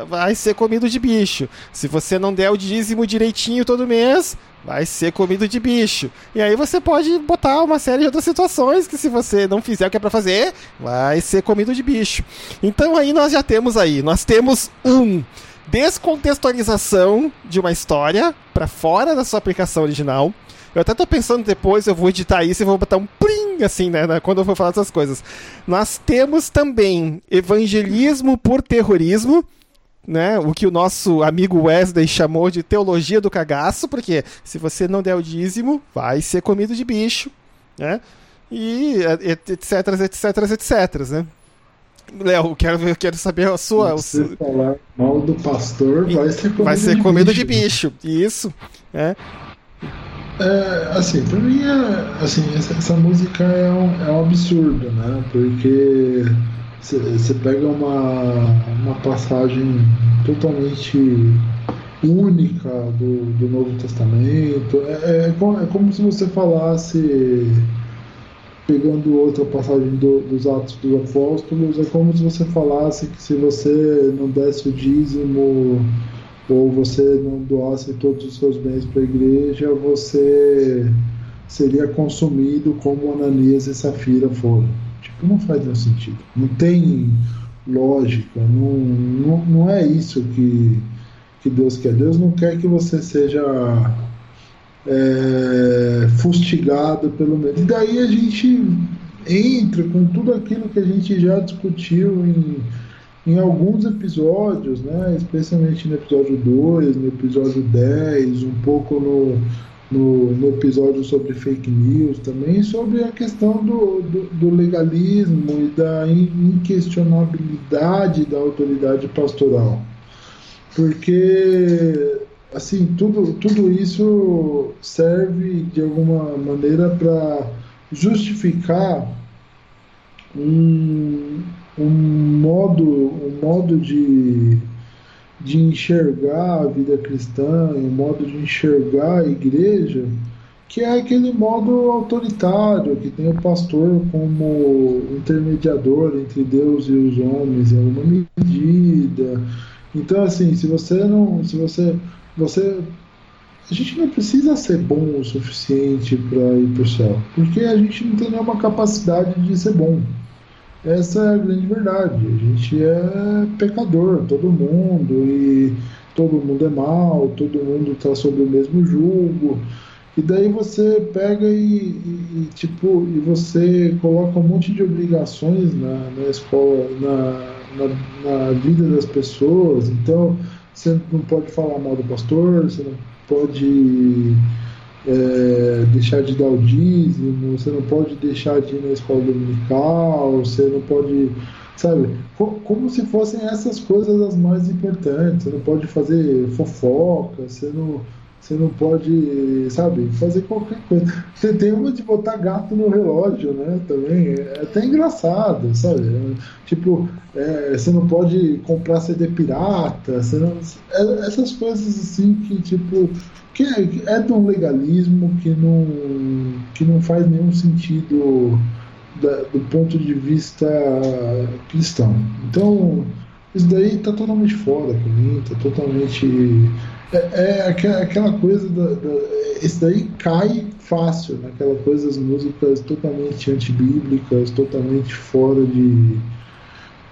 vai ser comido de bicho. Se você não der o dízimo direitinho todo mês, vai ser comido de bicho. E aí você pode botar uma série de outras situações que se você não fizer o que é para fazer, vai ser comido de bicho. Então aí nós já temos aí, nós temos um descontextualização de uma história para fora da sua aplicação original. Eu até tô pensando depois, eu vou editar isso e vou botar um plim, assim, né, né, quando eu for falar dessas coisas. Nós temos também evangelismo por terrorismo, né, o que o nosso amigo Wesley chamou de teologia do cagaço, porque se você não der o dízimo, vai ser comido de bicho, né? E etc, etc, etc, né? Léo, quero, quero saber a sua. Se você falar mal do pastor, vai ser comido, vai ser de, comido bicho. de bicho. Isso. É. É, assim, pra mim, é, assim, essa, essa música é um, é um absurdo, né? Porque você pega uma, uma passagem totalmente única do, do Novo Testamento. É, é, é como se você falasse pegando outra passagem do, dos Atos dos Apóstolos, é como se você falasse que se você não desse o dízimo ou você não doasse todos os seus bens para a igreja, você seria consumido como Ananias e Safira foram. Tipo, não faz nenhum sentido. Não tem lógica, não, não, não é isso que, que Deus quer. Deus não quer que você seja é, fustigado pelo medo. E daí a gente entra com tudo aquilo que a gente já discutiu em, em alguns episódios, né? especialmente no episódio 2, no episódio 10, um pouco no, no, no, episódio sobre fake news também, sobre a questão do, do, do legalismo e da inquestionabilidade da autoridade pastoral. Porque assim, tudo, tudo isso serve de alguma maneira para justificar um, um modo, um modo de, de enxergar a vida cristã, um modo de enxergar a igreja, que é aquele modo autoritário, que tem o pastor como intermediador entre Deus e os homens em alguma medida. Então, assim, se você não. Se você você a gente não precisa ser bom o suficiente para ir para o céu, porque a gente não tem nenhuma capacidade de ser bom. Essa é a grande verdade. A gente é pecador, todo mundo, e todo mundo é mal, todo mundo está sob o mesmo jugo. E daí você pega e, e, e, tipo e você coloca um monte de obrigações na, na escola, na, na, na vida das pessoas. Então você não pode falar mal do pastor, você não pode é, deixar de dar o dízimo, você não pode deixar de ir na escola dominical, você não pode, sabe, como se fossem essas coisas as mais importantes. Você não pode fazer fofoca, você não você não pode, sabe, fazer qualquer coisa. Você tem uma de botar gato no relógio, né? Também é até engraçado, sabe? Tipo, é, você não pode comprar CD pirata, você não, é, essas coisas assim que, tipo, que é, é de um legalismo que não, que não faz nenhum sentido da, do ponto de vista cristão. Então, isso daí tá totalmente fora pra mim, tá totalmente é, é aquela coisa da, da, Esse daí cai fácil, né? coisa das músicas totalmente antibíblicas, totalmente fora de,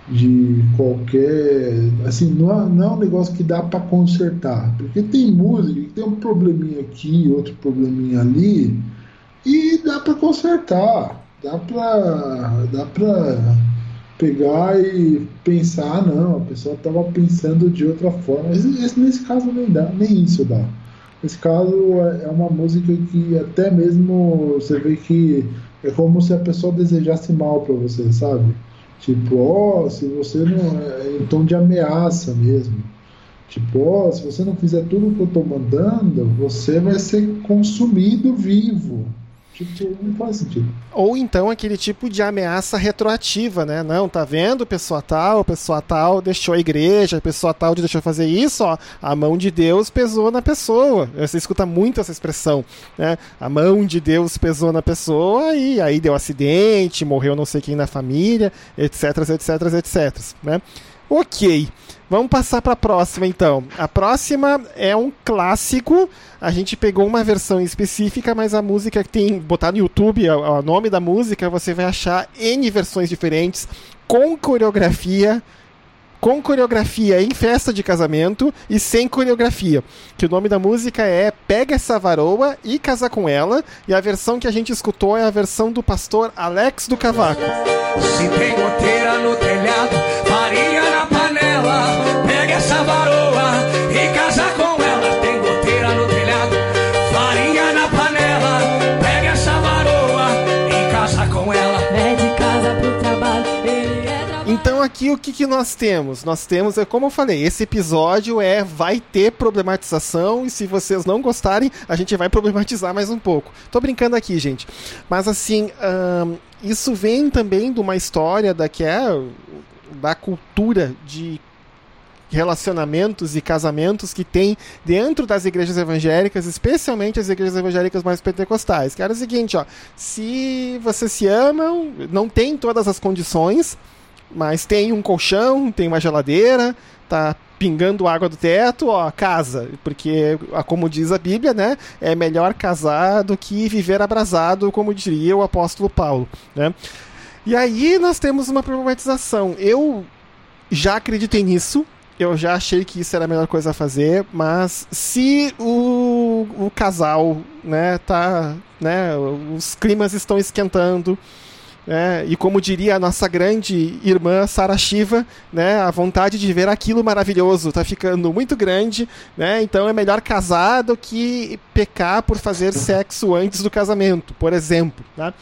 de qualquer. Assim, não é, não é um negócio que dá para consertar. Porque tem música que tem um probleminha aqui, outro probleminha ali, e dá para consertar. Dá para. Dá pra pegar e pensar, ah, não, a pessoa estava pensando de outra forma. Esse, nesse caso nem dá, nem isso dá. Nesse caso é, é uma música que até mesmo você vê que é como se a pessoa desejasse mal para você, sabe? Tipo, ó, oh, se você não. É em tom de ameaça mesmo. Tipo, ó, oh, se você não fizer tudo que eu tô mandando, você vai ser consumido vivo. Tipo, não faz sentido. Ou então aquele tipo de ameaça retroativa, né? Não, tá vendo? Pessoa tal, pessoa tal deixou a igreja, pessoa tal deixou fazer isso, ó. A mão de Deus pesou na pessoa. Você escuta muito essa expressão, né? A mão de Deus pesou na pessoa e aí deu acidente, morreu não sei quem na família, etc, etc, etc, né? Ok. Vamos passar para a próxima então. A próxima é um clássico. A gente pegou uma versão específica, mas a música que tem botar no YouTube, o nome da música, você vai achar N versões diferentes com coreografia com coreografia em festa de casamento e sem coreografia. Que o nome da música é Pega essa varoa e casa com ela. E a versão que a gente escutou é a versão do pastor Alex do Cavaco. Se tem no telhado, panela, pega essa varoa e casa com ela. Tem goteira no telhado, farinha na panela, pega essa varoa e casa com ela. É de casa pro trabalho, ele é trabalho. Então aqui o que, que nós temos? Nós temos, é como eu falei, esse episódio é vai ter problematização e se vocês não gostarem, a gente vai problematizar mais um pouco. Tô brincando aqui, gente. Mas assim, ahn, isso vem também de uma história da que é da cultura de relacionamentos e casamentos que tem dentro das igrejas evangélicas, especialmente as igrejas evangélicas mais pentecostais. Que era o seguinte, ó, se vocês se amam, não tem todas as condições, mas tem um colchão, tem uma geladeira, tá pingando água do teto, ó, casa, porque como diz a Bíblia, né, é melhor casar do que viver abrasado, como diria o apóstolo Paulo, né? E aí nós temos uma problematização. Eu já acreditei nisso, eu já achei que isso era a melhor coisa a fazer, mas se o, o casal, né, tá, né, os climas estão esquentando, né, e como diria a nossa grande irmã Sara Shiva, né, a vontade de ver aquilo maravilhoso está ficando muito grande, né, então é melhor casar do que pecar por fazer sexo antes do casamento, por exemplo, né?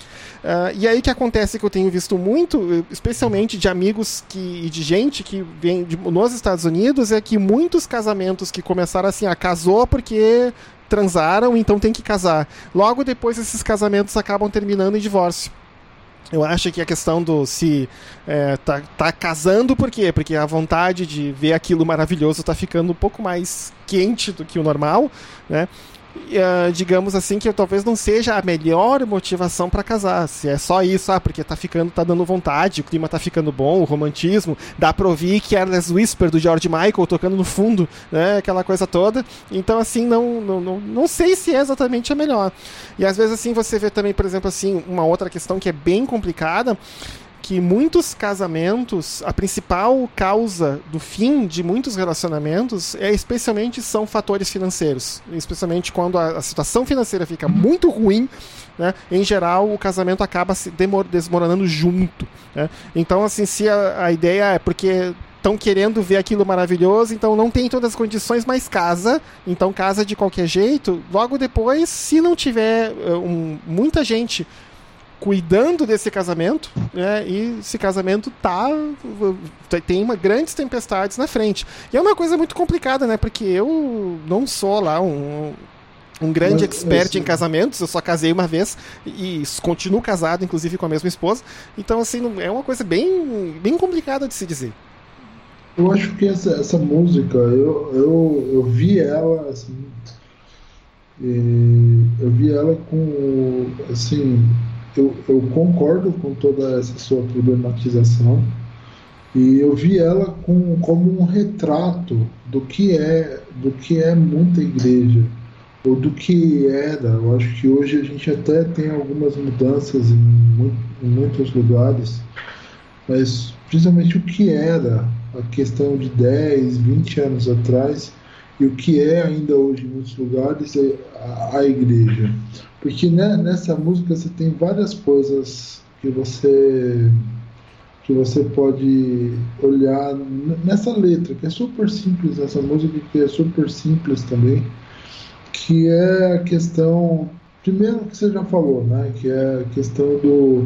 Ah, e aí o que acontece que eu tenho visto muito, especialmente de amigos que, e de gente que vem de- nos Estados Unidos, é que muitos casamentos que começaram assim, ah, casou porque transaram, então tem que casar. Logo depois esses casamentos acabam terminando em divórcio. Eu acho que a questão do se é, tá, tá casando por quê? Porque a vontade de ver aquilo maravilhoso tá ficando um pouco mais quente do que o normal, né? Ah, digamos assim que talvez não seja a melhor motivação para casar. Se é só isso, ah, porque tá ficando, tá dando vontade, o clima tá ficando bom, o romantismo, dá pra ouvir Careless Whisper do George Michael tocando no fundo, né? Aquela coisa toda. Então, assim, não, não, não, não sei se é exatamente a melhor. E às vezes, assim, você vê também, por exemplo, assim, uma outra questão que é bem complicada, que muitos casamentos, a principal causa do fim de muitos relacionamentos é especialmente são fatores financeiros, especialmente quando a, a situação financeira fica muito ruim, né? Em geral, o casamento acaba se desmoronando junto, né? Então, assim, se a, a ideia é porque estão querendo ver aquilo maravilhoso, então não tem todas as condições, mas casa, então casa de qualquer jeito. Logo depois, se não tiver eh, um- muita gente cuidando desse casamento, né? E esse casamento tá tem uma grandes tempestades na frente. E é uma coisa muito complicada, né? Porque eu não sou lá um um grande Mas, expert em casamentos, eu só casei uma vez e continuo casado, inclusive com a mesma esposa. Então, assim, é uma coisa bem, bem complicada de se dizer. Eu acho que essa, essa música, eu, eu, eu vi ela, assim, eu vi ela com, assim, eu, eu concordo com toda essa sua problematização, e eu vi ela com, como um retrato do que é, do que é muita igreja, ou do que era. Eu acho que hoje a gente até tem algumas mudanças em, mui- em muitos lugares, mas principalmente o que era a questão de 10, 20 anos atrás e o que é ainda hoje em muitos lugares é a, a igreja. Porque né, nessa música você tem várias coisas que você que você pode olhar nessa letra, que é super simples, essa música que é super simples também, que é a questão, primeiro que você já falou, né, que é a questão do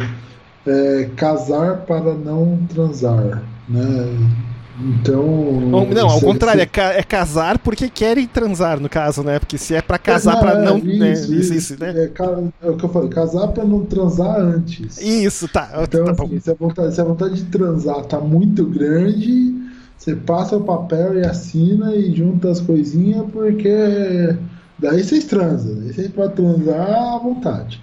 é, casar para não transar, né? Então. Não, ao contrário, é, é casar porque querem transar, no caso, né? Porque se é pra casar pra é, não. Isso, né? isso, Isso, isso, né? É, é o que eu falei, casar pra não transar antes. Isso, tá. Então, tá bom. assim, se a, vontade, se a vontade de transar tá muito grande, você passa o papel e assina e junta as coisinhas, porque daí vocês transam. Daí vocês podem transar à vontade.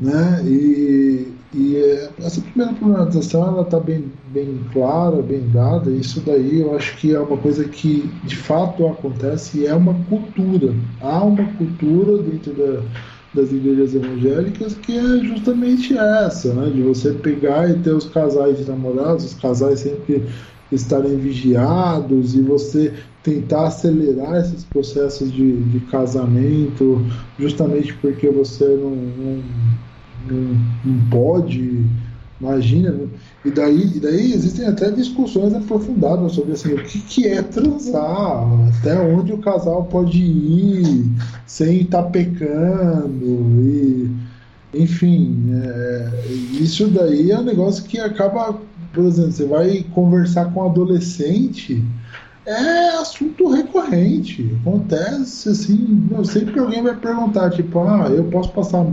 Né? E, e é, essa primeira problematização ela está bem, bem clara, bem dada. Isso daí eu acho que é uma coisa que de fato acontece e é uma cultura. Há uma cultura dentro da, das igrejas evangélicas que é justamente essa, né? de você pegar e ter os casais de namorados, os casais sempre estarem vigiados e você tentar acelerar esses processos de, de casamento justamente porque você não, não, não, não pode, imagina, né? e daí, e daí existem até discussões aprofundadas sobre assim, o que, que é transar, até onde o casal pode ir sem estar pecando, e enfim, é, isso daí é um negócio que acaba, por exemplo, você vai conversar com um adolescente, é assunto recorrente. Acontece assim, não, sempre alguém vai perguntar, tipo, ah, eu posso passar.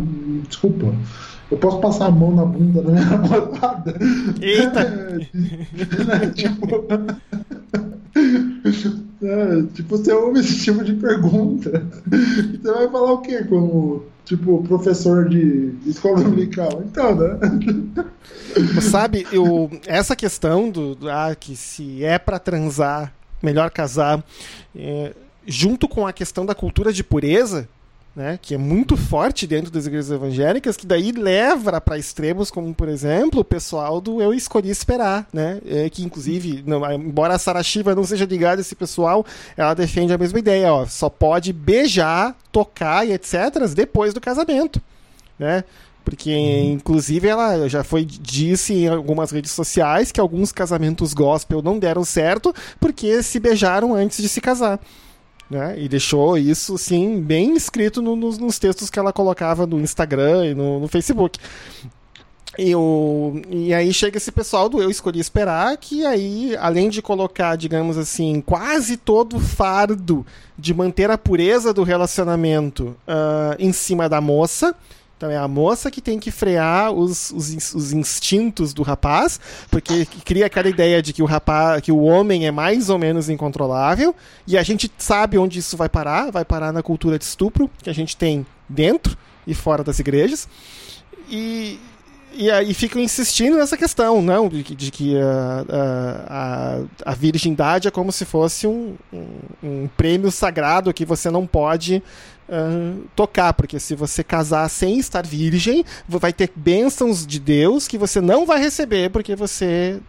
Desculpa, eu posso passar a mão na bunda da minha namorada? Eita! É, tipo. É, tipo, você ouve esse tipo de pergunta. Você vai falar o quê? Como, tipo, professor de escola dominical? Então, né? Sabe, eu, essa questão do, do- ah, que se é pra transar, melhor casar, é, junto com a questão da cultura de pureza, né, que é muito forte dentro das igrejas evangélicas, que daí leva para extremos como, por exemplo, o pessoal do eu escolhi esperar, né, é, que inclusive, não, embora a Sara Shiva não seja ligada a esse pessoal, ela defende a mesma ideia, ó, só pode beijar, tocar e etc depois do casamento, né? Porque, inclusive, ela já foi disse em algumas redes sociais que alguns casamentos gospel não deram certo porque se beijaram antes de se casar. Né? E deixou isso, sim, bem escrito no- nos, nos textos que ela colocava no Instagram e no, no Facebook. E, o, e aí chega esse pessoal do Eu Escolhi Esperar, que aí, além de colocar, digamos assim, quase todo o fardo de manter a pureza do relacionamento ah, em cima da moça, então é a moça que tem que frear os, os, os instintos do rapaz, porque cria aquela ideia de que o rapaz, que o homem é mais ou menos incontrolável, e a gente sabe onde isso vai parar, vai parar na cultura de estupro que a gente tem dentro e fora das igrejas. E, e aí ficam insistindo nessa questão, não, de, que- de que a, a, a, a virgindade é como se fosse um, um, um prêmio sagrado que você não pode ah, tocar, porque se você casar sem estar virgem, vai ter bênçãos de Deus que você não vai receber porque você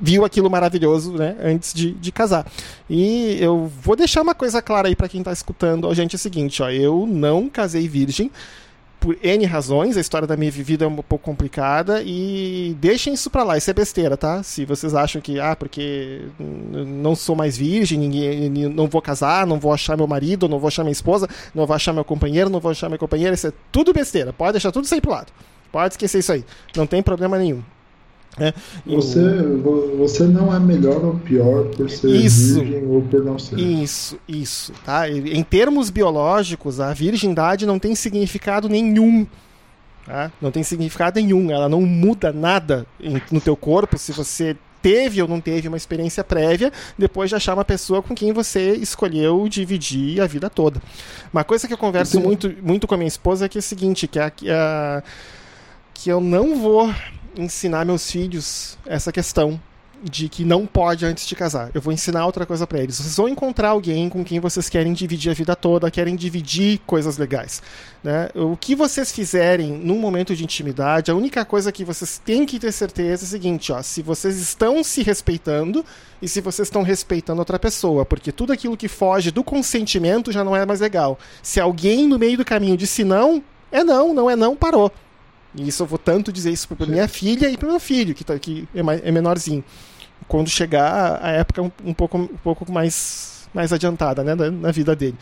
viu aquilo maravilhoso né, antes de, de casar. E eu vou deixar uma coisa clara aí para quem está escutando, ó, gente, é o seguinte, ó, eu não casei virgem por N razões, a história da minha vida é um pouco complicada e deixem isso pra lá, isso é besteira, tá? Se vocês acham que, ah, porque não sou mais virgem, ninguém, não vou casar, não vou achar meu marido, não vou achar minha esposa, não vou achar meu companheiro, não vou achar minha companheira, isso é tudo besteira, pode deixar tudo aí pro lado. Pode esquecer isso aí, não tem problema nenhum. É, o- Você, vo- você não é melhor ou pior por ser Isso. virgem ou por não ser. Isso, isso, tá? Em termos biológicos, a virgindade não tem significado nenhum. Tá? Não tem significado nenhum. Ela não muda nada em- no teu corpo se você teve ou não teve uma experiência prévia depois de achar uma pessoa com quem você escolheu dividir a vida toda. Uma coisa que eu converso Entendi. muito, muito com a minha esposa é que é o seguinte, que, a, que, a- que eu não vou ensinar meus filhos essa questão de que não pode antes de casar. Eu vou ensinar outra coisa pra eles. Vocês vão encontrar alguém com quem vocês querem dividir a vida toda, querem dividir coisas legais. Né? O que vocês fizerem num momento de intimidade, a única coisa que vocês têm que ter certeza é o seguinte: ó, se vocês estão se respeitando e se vocês estão respeitando outra pessoa, porque tudo aquilo que foge do consentimento já não é mais legal. Se alguém no meio do caminho disse não, é não, não é não, parou. E isso eu vou tanto dizer isso pra minha filha e pro meu filho, que, tá, que é, mais, é menorzinho. Quando chegar a época um, um pouco, um pouco mais, mais adiantada né, na, na vida dele.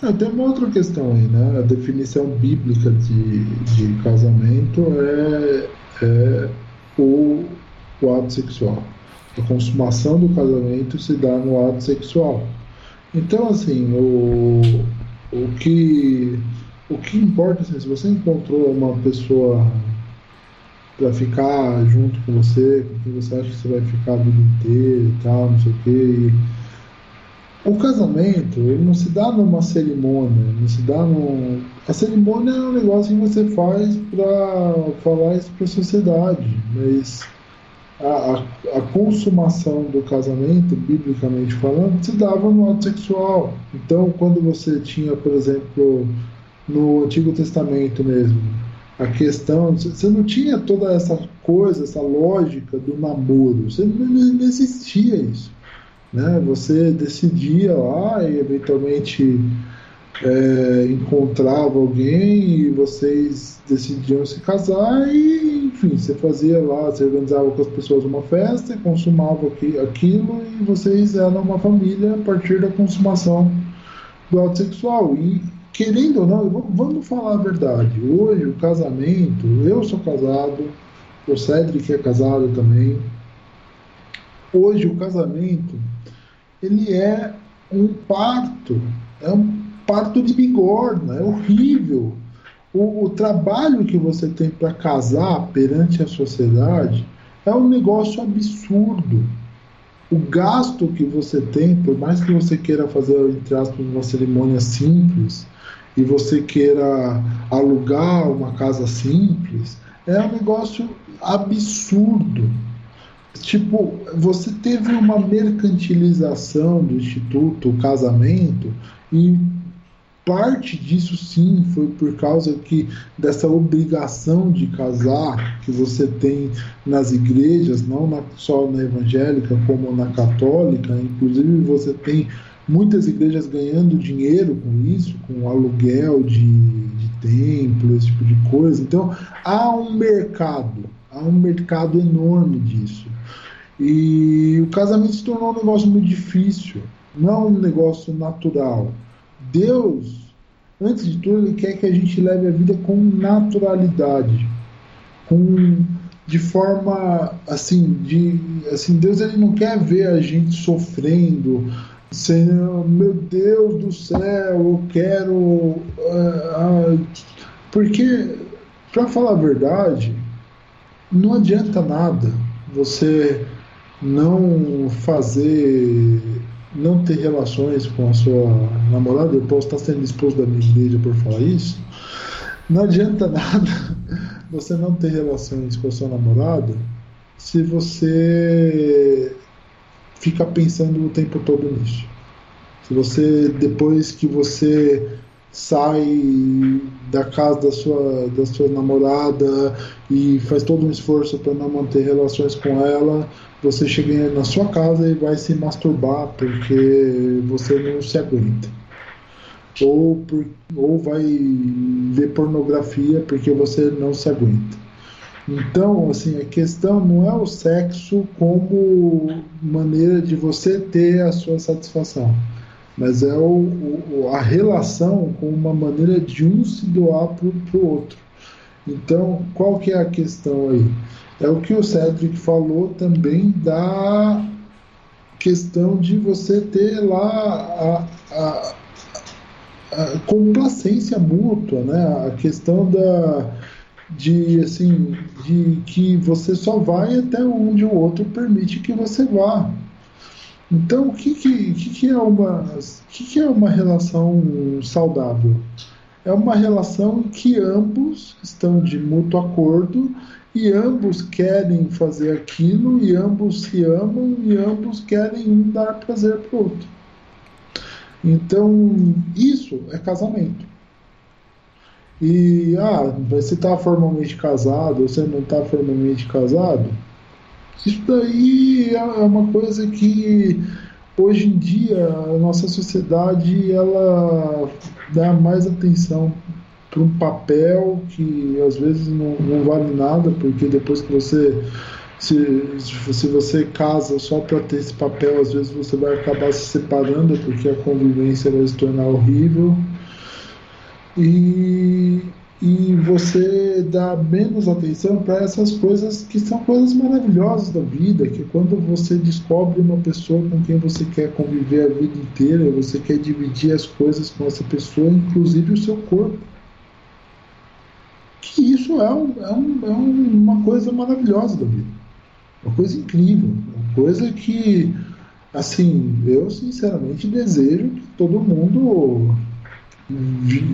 Ah, tem uma outra questão aí, né? A definição bíblica de, de casamento é, é o, o ato sexual. A consumação do casamento se dá no ato sexual. Então, assim, o, o, que, o que importa, assim, se você encontrou uma pessoa para ficar junto com você, com quem você acha que você vai ficar a vida inteira e tal, não sei o quê. O casamento, ele não se dá numa cerimônia, não se dá num... A cerimônia é um negócio que você faz para falar isso para a sociedade, mas a, a, a, consumação do casamento, biblicamente falando, se dava no ato sexual. Então, quando você tinha, por exemplo, no Antigo Testamento mesmo, a questão, você não tinha toda essa coisa, essa lógica do namoro, você não, existia isso. Né? Você decidia lá e eventualmente é, encontrava alguém e vocês decidiam se casar e enfim, você fazia lá, você organizava com as pessoas uma festa, consumava aquilo e vocês eram uma família a partir da consumação do ato sexual. E querendo ou não, vamos falar a verdade. Hoje o casamento, eu sou casado, o Cedric é casado também. Hoje o casamento ele é um parto, é um parto de bigorna, é horrível. O, o trabalho que você tem para casar perante a sociedade é um negócio absurdo. O gasto que você tem, por mais que você queira fazer, entre aspas, uma cerimônia simples, e você queira alugar uma casa simples, é um negócio absurdo. Tipo, você teve uma mercantilização do Instituto o Casamento e parte disso sim foi por causa que dessa obrigação de casar que você tem nas igrejas, não na, só na evangélica como na católica, inclusive você tem muitas igrejas ganhando dinheiro com isso, com aluguel de, de templo, esse tipo de coisa. Então há um mercado, há um mercado enorme disso. E o casamento se tornou um negócio muito difícil, não é um negócio natural. Deus, antes de tudo, ele quer que a gente leve a vida com naturalidade, com de forma assim, de assim, Deus ele não quer ver a gente sofrendo, Senhor, meu Deus do céu, eu quero uh, uh, porque para falar a verdade, não adianta nada você não fazer não ter relações com a sua namorada, eu posso estar sendo expulso da minha igreja por falar isso, não adianta nada você não ter relações com a sua namorada se você fica pensando o tempo todo nisso. Se você, depois que você sai da casa da sua, da sua namorada e faz todo um esforço para não manter relações com ela, você chega na sua casa e vai se masturbar porque você não se aguenta. Ou, por, ou vai ver pornografia porque você não se aguenta. Então, assim, a questão não é o sexo como maneira de você ter a sua satisfação, mas é o, o a relação com uma maneira de um se doar para o outro. Então, qual que é a questão aí? É o que o Cedric falou também da questão de você ter lá a, a, a complacência mútua, né? A questão da de assim de que você só vai até onde o outro permite que você vá. Então, o que, que, que, é, uma, que, que é uma relação saudável? É uma relação que ambos estão de mútuo acordo e ambos querem fazer aquilo, e ambos se amam, e ambos querem dar prazer para o outro. Então, isso é casamento. E, ah, você está formalmente casado, você não está formalmente casado, isso daí é uma coisa que hoje em dia a nossa sociedade ela dá mais atenção para um papel que às vezes não, não, vale nada, porque depois que você se, se você casa só para ter esse papel, às vezes você vai acabar se separando porque a convivência vai se tornar horrível. E e você dá menos atenção para essas coisas que são coisas maravilhosas da vida, que quando você descobre uma pessoa com quem você quer conviver a vida inteira, você quer dividir as coisas com essa pessoa, inclusive o seu corpo. Que isso é, um, é, um, é uma coisa maravilhosa da vida. Uma coisa incrível. Uma coisa que, assim, eu sinceramente desejo que todo mundo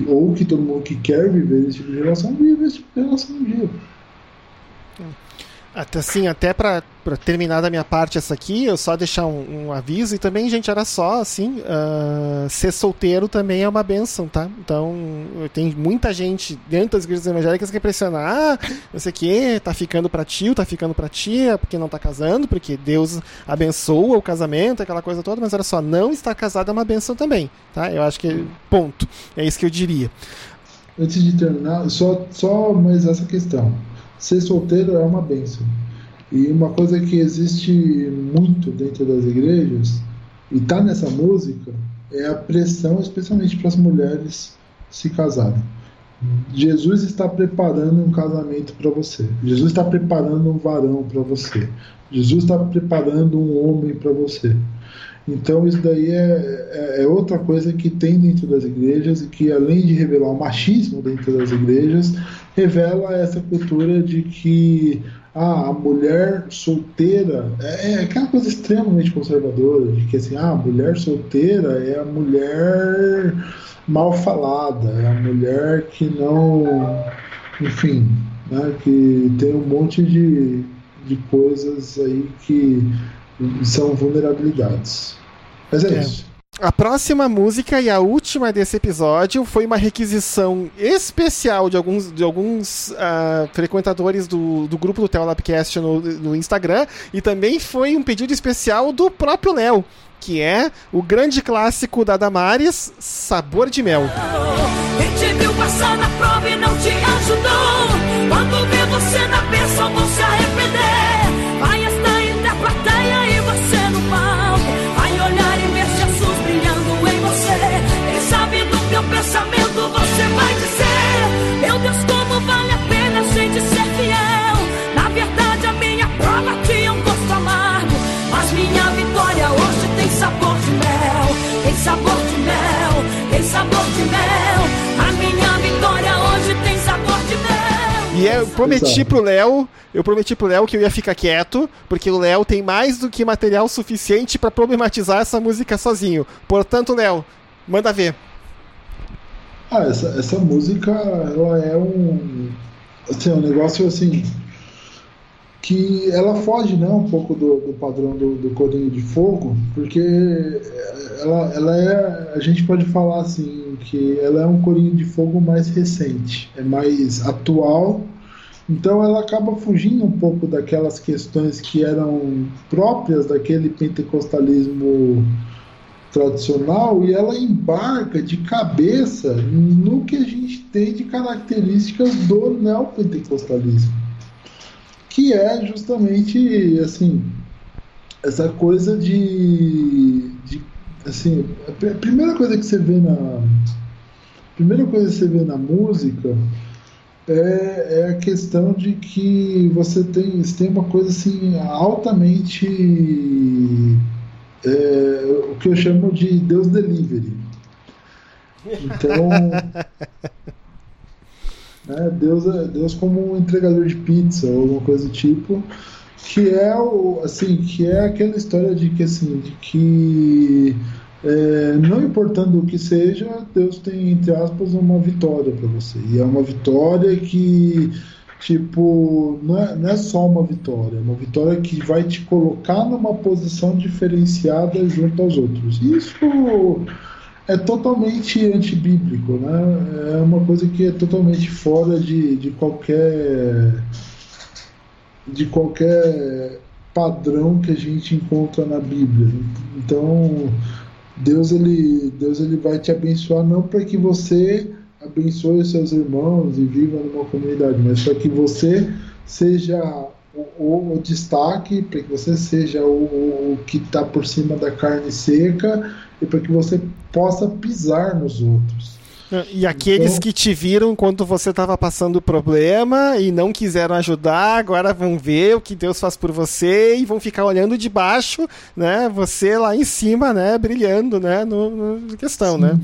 ou que todo mundo que quer viver esse tipo de relação vive esse tipo de relação um dia. Até assim, até para terminar da minha parte essa aqui, eu só deixar um, um aviso e também, gente, era só assim, uh, ser solteiro também é uma benção, tá? Então, tem muita gente dentro das igrejas evangélicas que impressiona, ah, não sei o que, tá ficando pra tio, tá ficando pra tia, porque não tá casando, porque Deus abençoa o casamento, aquela coisa toda, mas era só, não estar casado é uma benção também, tá? Eu acho que, ponto, é isso que eu diria. Antes de terminar, só, só mais essa questão ser solteiro é uma benção. E uma coisa que existe muito dentro das igrejas, e está nessa música, é a pressão, especialmente para as mulheres se casarem. Jesus está preparando um casamento para você. Jesus está preparando um varão para você. Jesus está preparando um homem para você. Então isso daí é, é, é, outra coisa que tem dentro das igrejas e que além de revelar o machismo dentro das igrejas, revela essa cultura de que ah, a mulher solteira é, é aquela coisa extremamente conservadora, de que assim, ah, a mulher solteira é a mulher mal falada, é a mulher que não, enfim, né, que tem um monte de, de coisas aí que são vulnerabilidades. Mas é, é. isso. A próxima música e a última desse episódio foi uma requisição especial de alguns, de alguns uh, frequentadores do, do grupo do Teolabcast no, no Instagram e também foi um pedido especial do próprio Léo, que é o grande clássico da Damares, Sabor de Mel. Quem te viu passar na prova e não te ajudou, quando vê você na bênção vão sabor de mel, tem sabor de mel, a minha vitória hoje tem sabor de mel. E eu prometi pro Léo, eu prometi pro Léo que eu ia ficar quieto, porque o Léo tem mais do que material suficiente para problematizar essa música sozinho. Portanto, Léo, manda ver. Ah, essa, essa música, ela é um. Assim, um negócio assim. Que ela foge né, um pouco do, do padrão do, do de Fogo, porque ela, ela é. A gente pode falar assim, que ela é um Corinho de Fogo mais recente, é mais atual então ela acaba fugindo um pouco daquelas questões que eram próprias daquele pentecostalismo tradicional e ela embarca de cabeça no que a gente tem de características do neopentecostalismo, que é justamente assim essa coisa de, de assim a primeira coisa que você vê na primeira coisa que você vê na música é, é a questão de que você tem, você tem uma coisa assim altamente é, o que eu chamo de Deus delivery. Então, né, Deus, é, Deus como um entregador de pizza ou alguma coisa do tipo, que é o assim, que é aquela história de que assim, de que é, não importando o que seja, Deus tem, entre aspas, uma vitória para você. E é uma vitória que, tipo, não é, não é só uma vitória, é uma vitória que vai te colocar numa posição diferenciada junto aos outros. Isso é totalmente antibíblico, né? É uma coisa que é totalmente fora de, de qualquer de qualquer padrão que a gente encontra na Bíblia. Então, Deus ele, Deus ele vai te abençoar não para que você abençoe os seus irmãos e viva numa comunidade, mas para que você seja o, o, destaque, para que você seja o, o que está por cima da carne seca e para que você possa pisar nos outros. E aqueles Então- que te viram enquanto você estava passando o problema e não quiseram ajudar, agora vão ver o que Deus faz por você e vão ficar olhando de baixo, né? Você lá em cima, né? Brilhando, né? No, no- questão, né?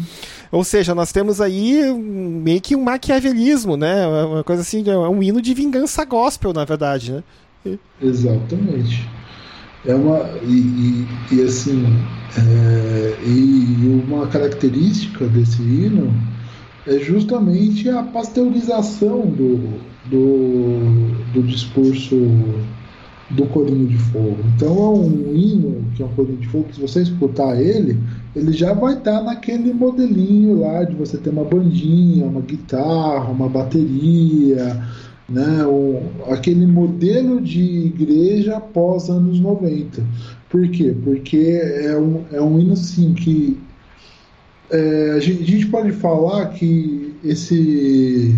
Ou seja, nós temos aí meio que um maquiavelismo, né? Uma coisa assim, é um hino de vingança gospel, na verdade, né? Exatamente. É uma e, e, e assim é, e uma característica desse hino é justamente a pasteurização do, do, do discurso do Corinho de Fogo. Então é um hino que é um Corinho de Fogo que se você escutar ele, ele já vai estar naquele modelinho lá de você ter uma bandinha, uma guitarra, uma bateria, né, o, aquele modelo de igreja pós anos 90. Por quê? Porque é um, é um hino assim que é, a, gente, a gente pode falar que esse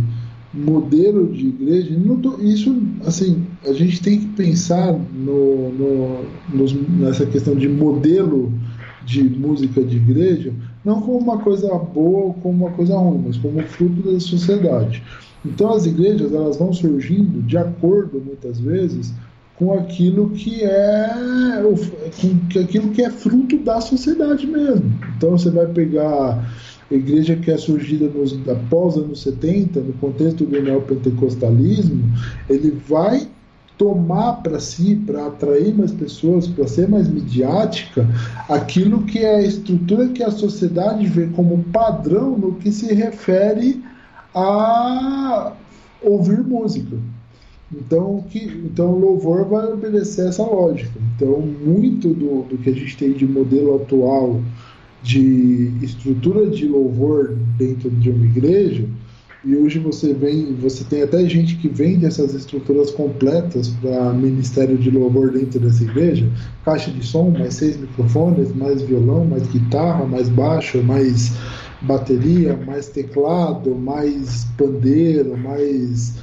modelo de igreja, tô- isso assim, a gente tem que pensar no, no- nos- nessa questão de modelo de música de igreja, não como uma coisa boa ou como uma coisa ruim, mas como fruto da sociedade. Então as igrejas elas vão surgindo de acordo muitas vezes com aquilo que é com aquilo que é fruto da sociedade mesmo. Então você vai pegar a igreja que é surgida nos, após anos 70, no contexto do neopentecostalismo, ele vai tomar para si, para atrair mais pessoas, para ser mais midiática, aquilo que é a estrutura que a sociedade vê como padrão no que se refere a ouvir música. Então, que, então o louvor vai obedecer essa lógica. Então, muito do, do que a gente tem de modelo atual de estrutura de louvor dentro de uma igreja, e hoje você vem, você tem até gente que vende essas estruturas completas para ministério de louvor dentro dessa igreja, caixa de som, mais seis microfones, mais violão, mais guitarra, mais baixo, mais bateria, mais teclado, mais pandeiro, mais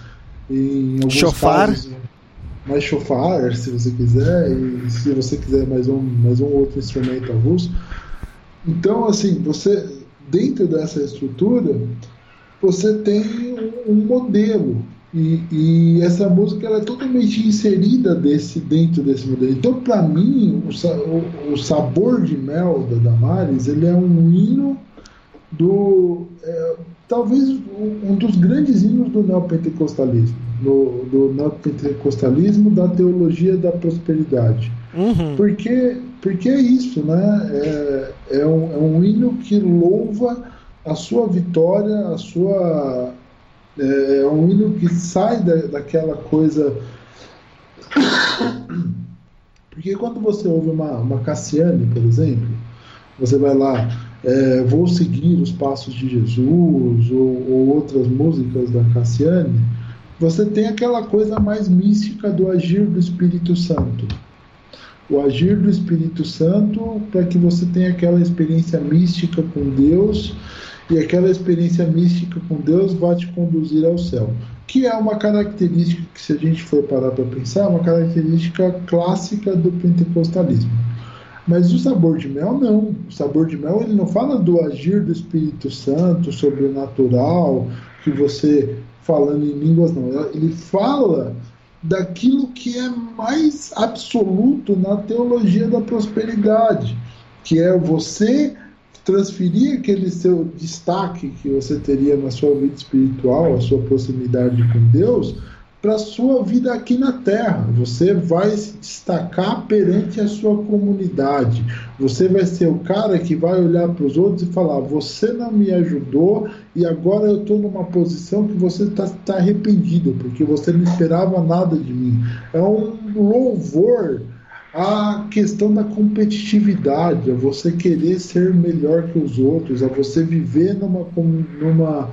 em alguns Chofar. casos, mais chofar, se você quiser, e se você quiser mais um, mais um outro instrumento avulso. Então, assim, você dentro dessa estrutura, você tem um, modelo e, e essa música ela é totalmente inserida desse dentro desse modelo. Então, para mim, o, o- o sabor de mel da Damares ele é um hino do é, talvez um dos grandes hinos do neopentecostalismo, do, do neopentecostalismo da teologia da prosperidade. Uhum. Porque, porque é isso, né? É, é, um, é um hino que louva a sua vitória, a sua. É, é um hino que sai da, daquela coisa. Porque quando você ouve uma, uma Cassiane, por exemplo, você vai lá, é, vou seguir os passos de Jesus, ou, ou outras músicas da Cassiane, você tem aquela coisa mais mística do agir do Espírito Santo o agir do Espírito Santo para que você tenha aquela experiência mística com Deus e aquela experiência mística com Deus vai te conduzir ao céu. Que é uma característica que, se a gente for parar para pensar, é uma característica clássica do pentecostalismo. Mas o sabor de mel não. O sabor de mel ele não fala do agir do Espírito Santo, sobrenatural, que você falando em línguas, não. Ele fala daquilo que é mais absoluto na teologia da prosperidade, que é você transferir aquele seu destaque que você teria na sua vida espiritual, a sua proximidade com Deus, para a sua vida aqui na Terra. Você vai se destacar perante a sua comunidade. Você vai ser o cara que vai olhar para os outros e falar: Você não me ajudou e agora eu estou numa posição que você está tá arrependido, porque você não esperava nada de mim. É um louvor à questão da competitividade, a você querer ser melhor que os outros, a você viver numa, numa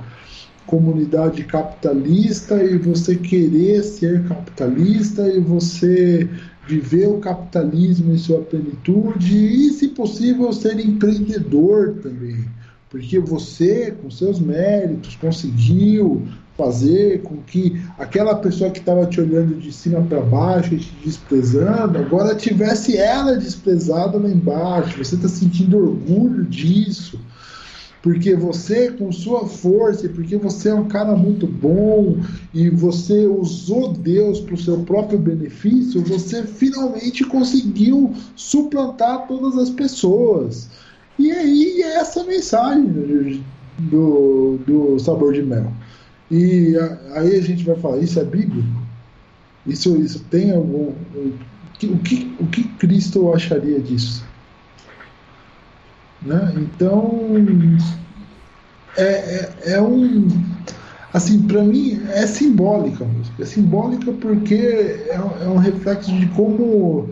comunidade capitalista e você querer ser capitalista e você viver o capitalismo em sua plenitude e, se possível, ser empreendedor também. Porque você, com seus méritos, conseguiu fazer com que aquela pessoa que estava te olhando de cima para baixo e te desprezando, agora tivesse ela desprezada lá embaixo. Você está sentindo orgulho disso porque você, com sua força, porque você é um cara muito bom e você usou Deus para o seu próprio benefício, você finalmente conseguiu suplantar todas as pessoas. E aí é essa mensagem do, do sabor de mel. E aí a gente vai falar, isso é bíblico? Isso, isso tem algum. O que, o que Cristo acharia disso? Né? Então, é, é, é um. Assim, para mim é simbólica a música. É simbólica porque é, é um reflexo de como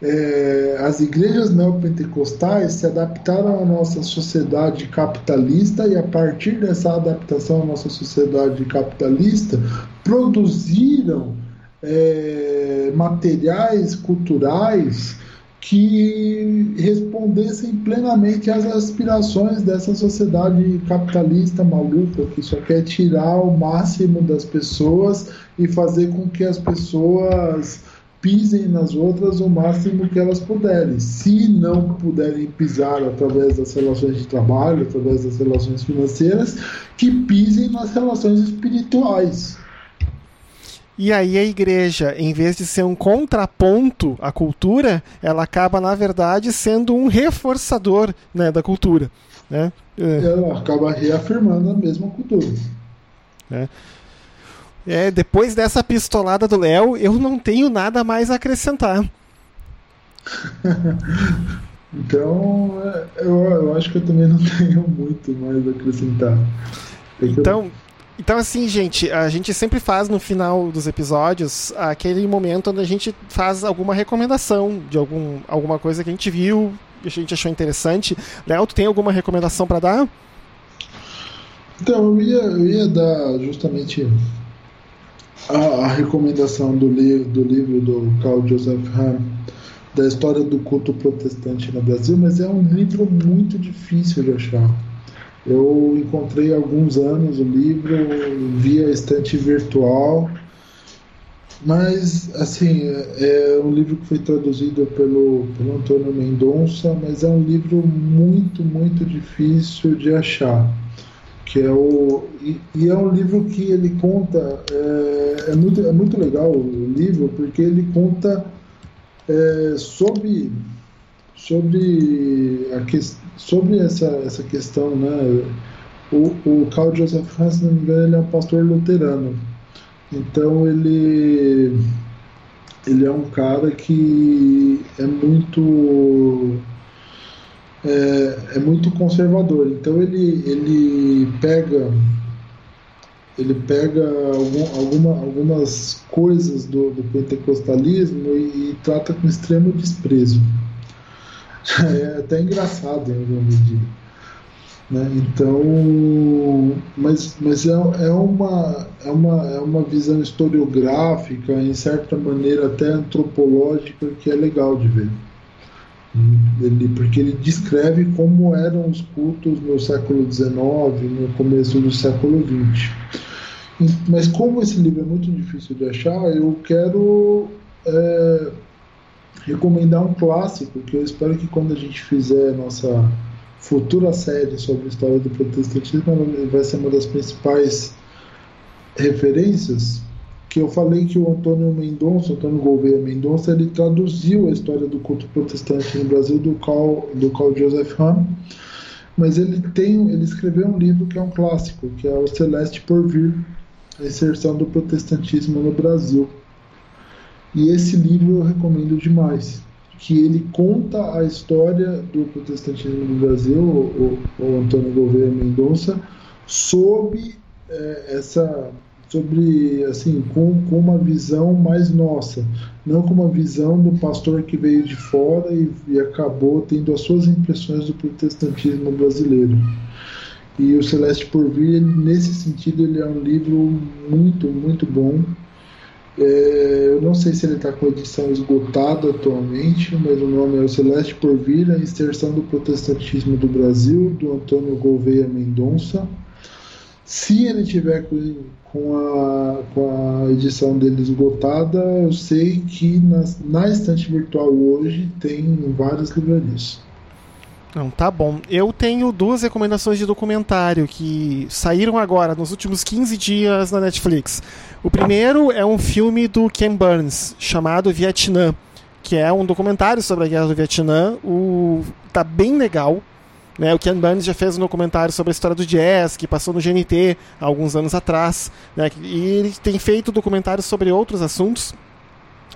é, as igrejas neopentecostais se adaptaram à nossa sociedade capitalista e, a partir dessa adaptação à nossa sociedade capitalista, produziram é, materiais culturais que respondessem plenamente às aspirações dessa sociedade capitalista maluca que só quer tirar o máximo das pessoas e fazer com que as pessoas pisem nas outras o máximo que elas puderem. Se não puderem pisar através das relações de trabalho, através das relações financeiras, que pisem nas relações espirituais. E aí a igreja, em vez de ser um contraponto à cultura, ela acaba, na verdade, sendo um reforçador né, da cultura. Né? Ela acaba reafirmando a mesma cultura. É. É, depois dessa pistolada do Léo, eu não tenho nada mais a acrescentar. então, é, eu, eu acho que eu também não tenho muito mais a acrescentar. Então, então, assim, gente, a gente sempre faz no final dos episódios aquele momento onde a gente faz alguma recomendação de algum, alguma coisa que a gente viu, que a gente achou interessante. Léo, tu tem alguma recomendação para dar? Então, eu ia, eu ia dar justamente a, a recomendação do, li, do livro do Carl Joseph Hahn da história do culto protestante no Brasil, mas é um livro muito difícil de achar. Eu encontrei há alguns anos o livro via estante virtual, mas assim é, é um livro que foi traduzido pelo, pelo Antônio Mendonça, mas é um livro muito muito difícil de achar, que é o e, e é um livro que ele conta é, é, muito é muito legal o livro porque ele conta é, sobre sobre a questão sobre essa, essa questão, né? O, o Carl Joseph Hans, se não me engano, ele é um pastor luterano. Então ele ele é um cara que é muito é, é muito conservador. Então ele ele pega ele pega algum, alguma, algumas coisas do, do pentecostalismo e, e trata com extremo desprezo. É até engraçado em alguma medida. Né? Então, mas, mas é, é, uma, é, uma, é uma visão historiográfica, em certa maneira até antropológica, que é legal de ver. Ele, porque ele descreve como eram os cultos no século XIX, no começo do século XX. Mas como esse livro é muito difícil de achar, eu quero é, recomendar um clássico que eu espero que quando a gente fizer a nossa futura série sobre a história do protestantismo, vai ser uma das principais referências. Que eu falei que o Antônio Mendonça, Antônio Gouveia Mendonça, ele traduziu a história do culto protestante no Brasil do Carl, do Carl Joseph Hahn, mas ele tem, ele escreveu um livro que é um clássico, que é o Celeste por Vir, a inserção do protestantismo no Brasil. E esse livro eu recomendo demais, que ele conta a história do protestantismo no Brasil, o, o Antônio Gouveia Mendonça, sob é, essa sobre assim com, com uma visão mais nossa não com uma visão do pastor que veio de fora e, e acabou tendo as suas impressões do protestantismo brasileiro. E o Celeste por Vir nesse sentido ele é um livro muito muito bom é, eu não sei se ele está com edição esgotada atualmente, mas o nome é O Celeste por Vir, a inserção do protestantismo do Brasil, do Antônio Gouveia Mendonça. Se ele tiver com, com, a, com a edição dele esgotada, eu sei que na, na estante virtual hoje tem várias livrarias. Não, tá bom. Eu tenho duas recomendações de documentário que saíram agora, nos últimos 15 dias na Netflix. O primeiro é um filme do Ken Burns, chamado Vietnã, que é um documentário sobre a guerra do Vietnã. O... Tá bem legal. Né? O Ken Burns já fez um documentário sobre a história do jazz, que passou no GNT há alguns anos atrás. Né? E ele tem feito documentários sobre outros assuntos.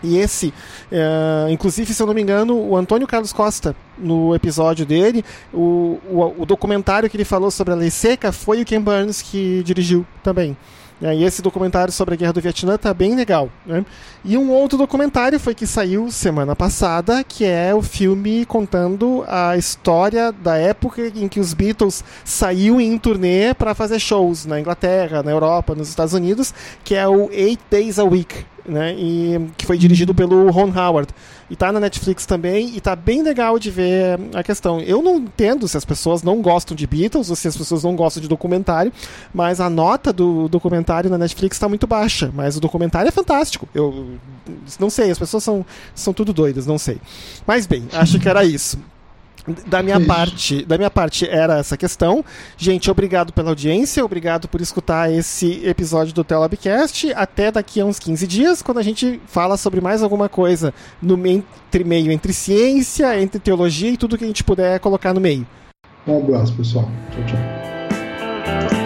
E esse, é, inclusive, se eu não me engano, o Antônio Carlos Costa, no episódio dele, o, o, o, documentário que ele falou sobre a lei seca foi o Ken Burns que dirigiu também. É, e esse documentário sobre a Guerra do Vietnã tá bem legal. Né? E um outro documentário foi que saiu semana passada, que é o filme contando a história da época em que os Beatles saíram em turnê para fazer shows na Inglaterra, na Europa, nos Estados Unidos, que é o Eight Days a Week né? E que foi dirigido pelo Ron Howard. E tá na Netflix também, e tá bem legal de ver a questão. Eu não entendo se as pessoas não gostam de Beatles ou se as pessoas não gostam de documentário, mas a nota do documentário na Netflix está muito baixa. Mas o documentário é fantástico. Eu não sei, as pessoas são, são tudo doidas, não sei. Mas bem, acho que era isso. Da minha parte, da minha parte era essa questão. Gente, obrigado pela audiência, obrigado por escutar esse episódio do Telabcast. Até daqui a uns 15 dias, quando a gente fala sobre mais alguma coisa no entre meio entre ciência, entre teologia e tudo que a gente puder colocar no meio. Um abraço, pessoal. Tchau, tchau.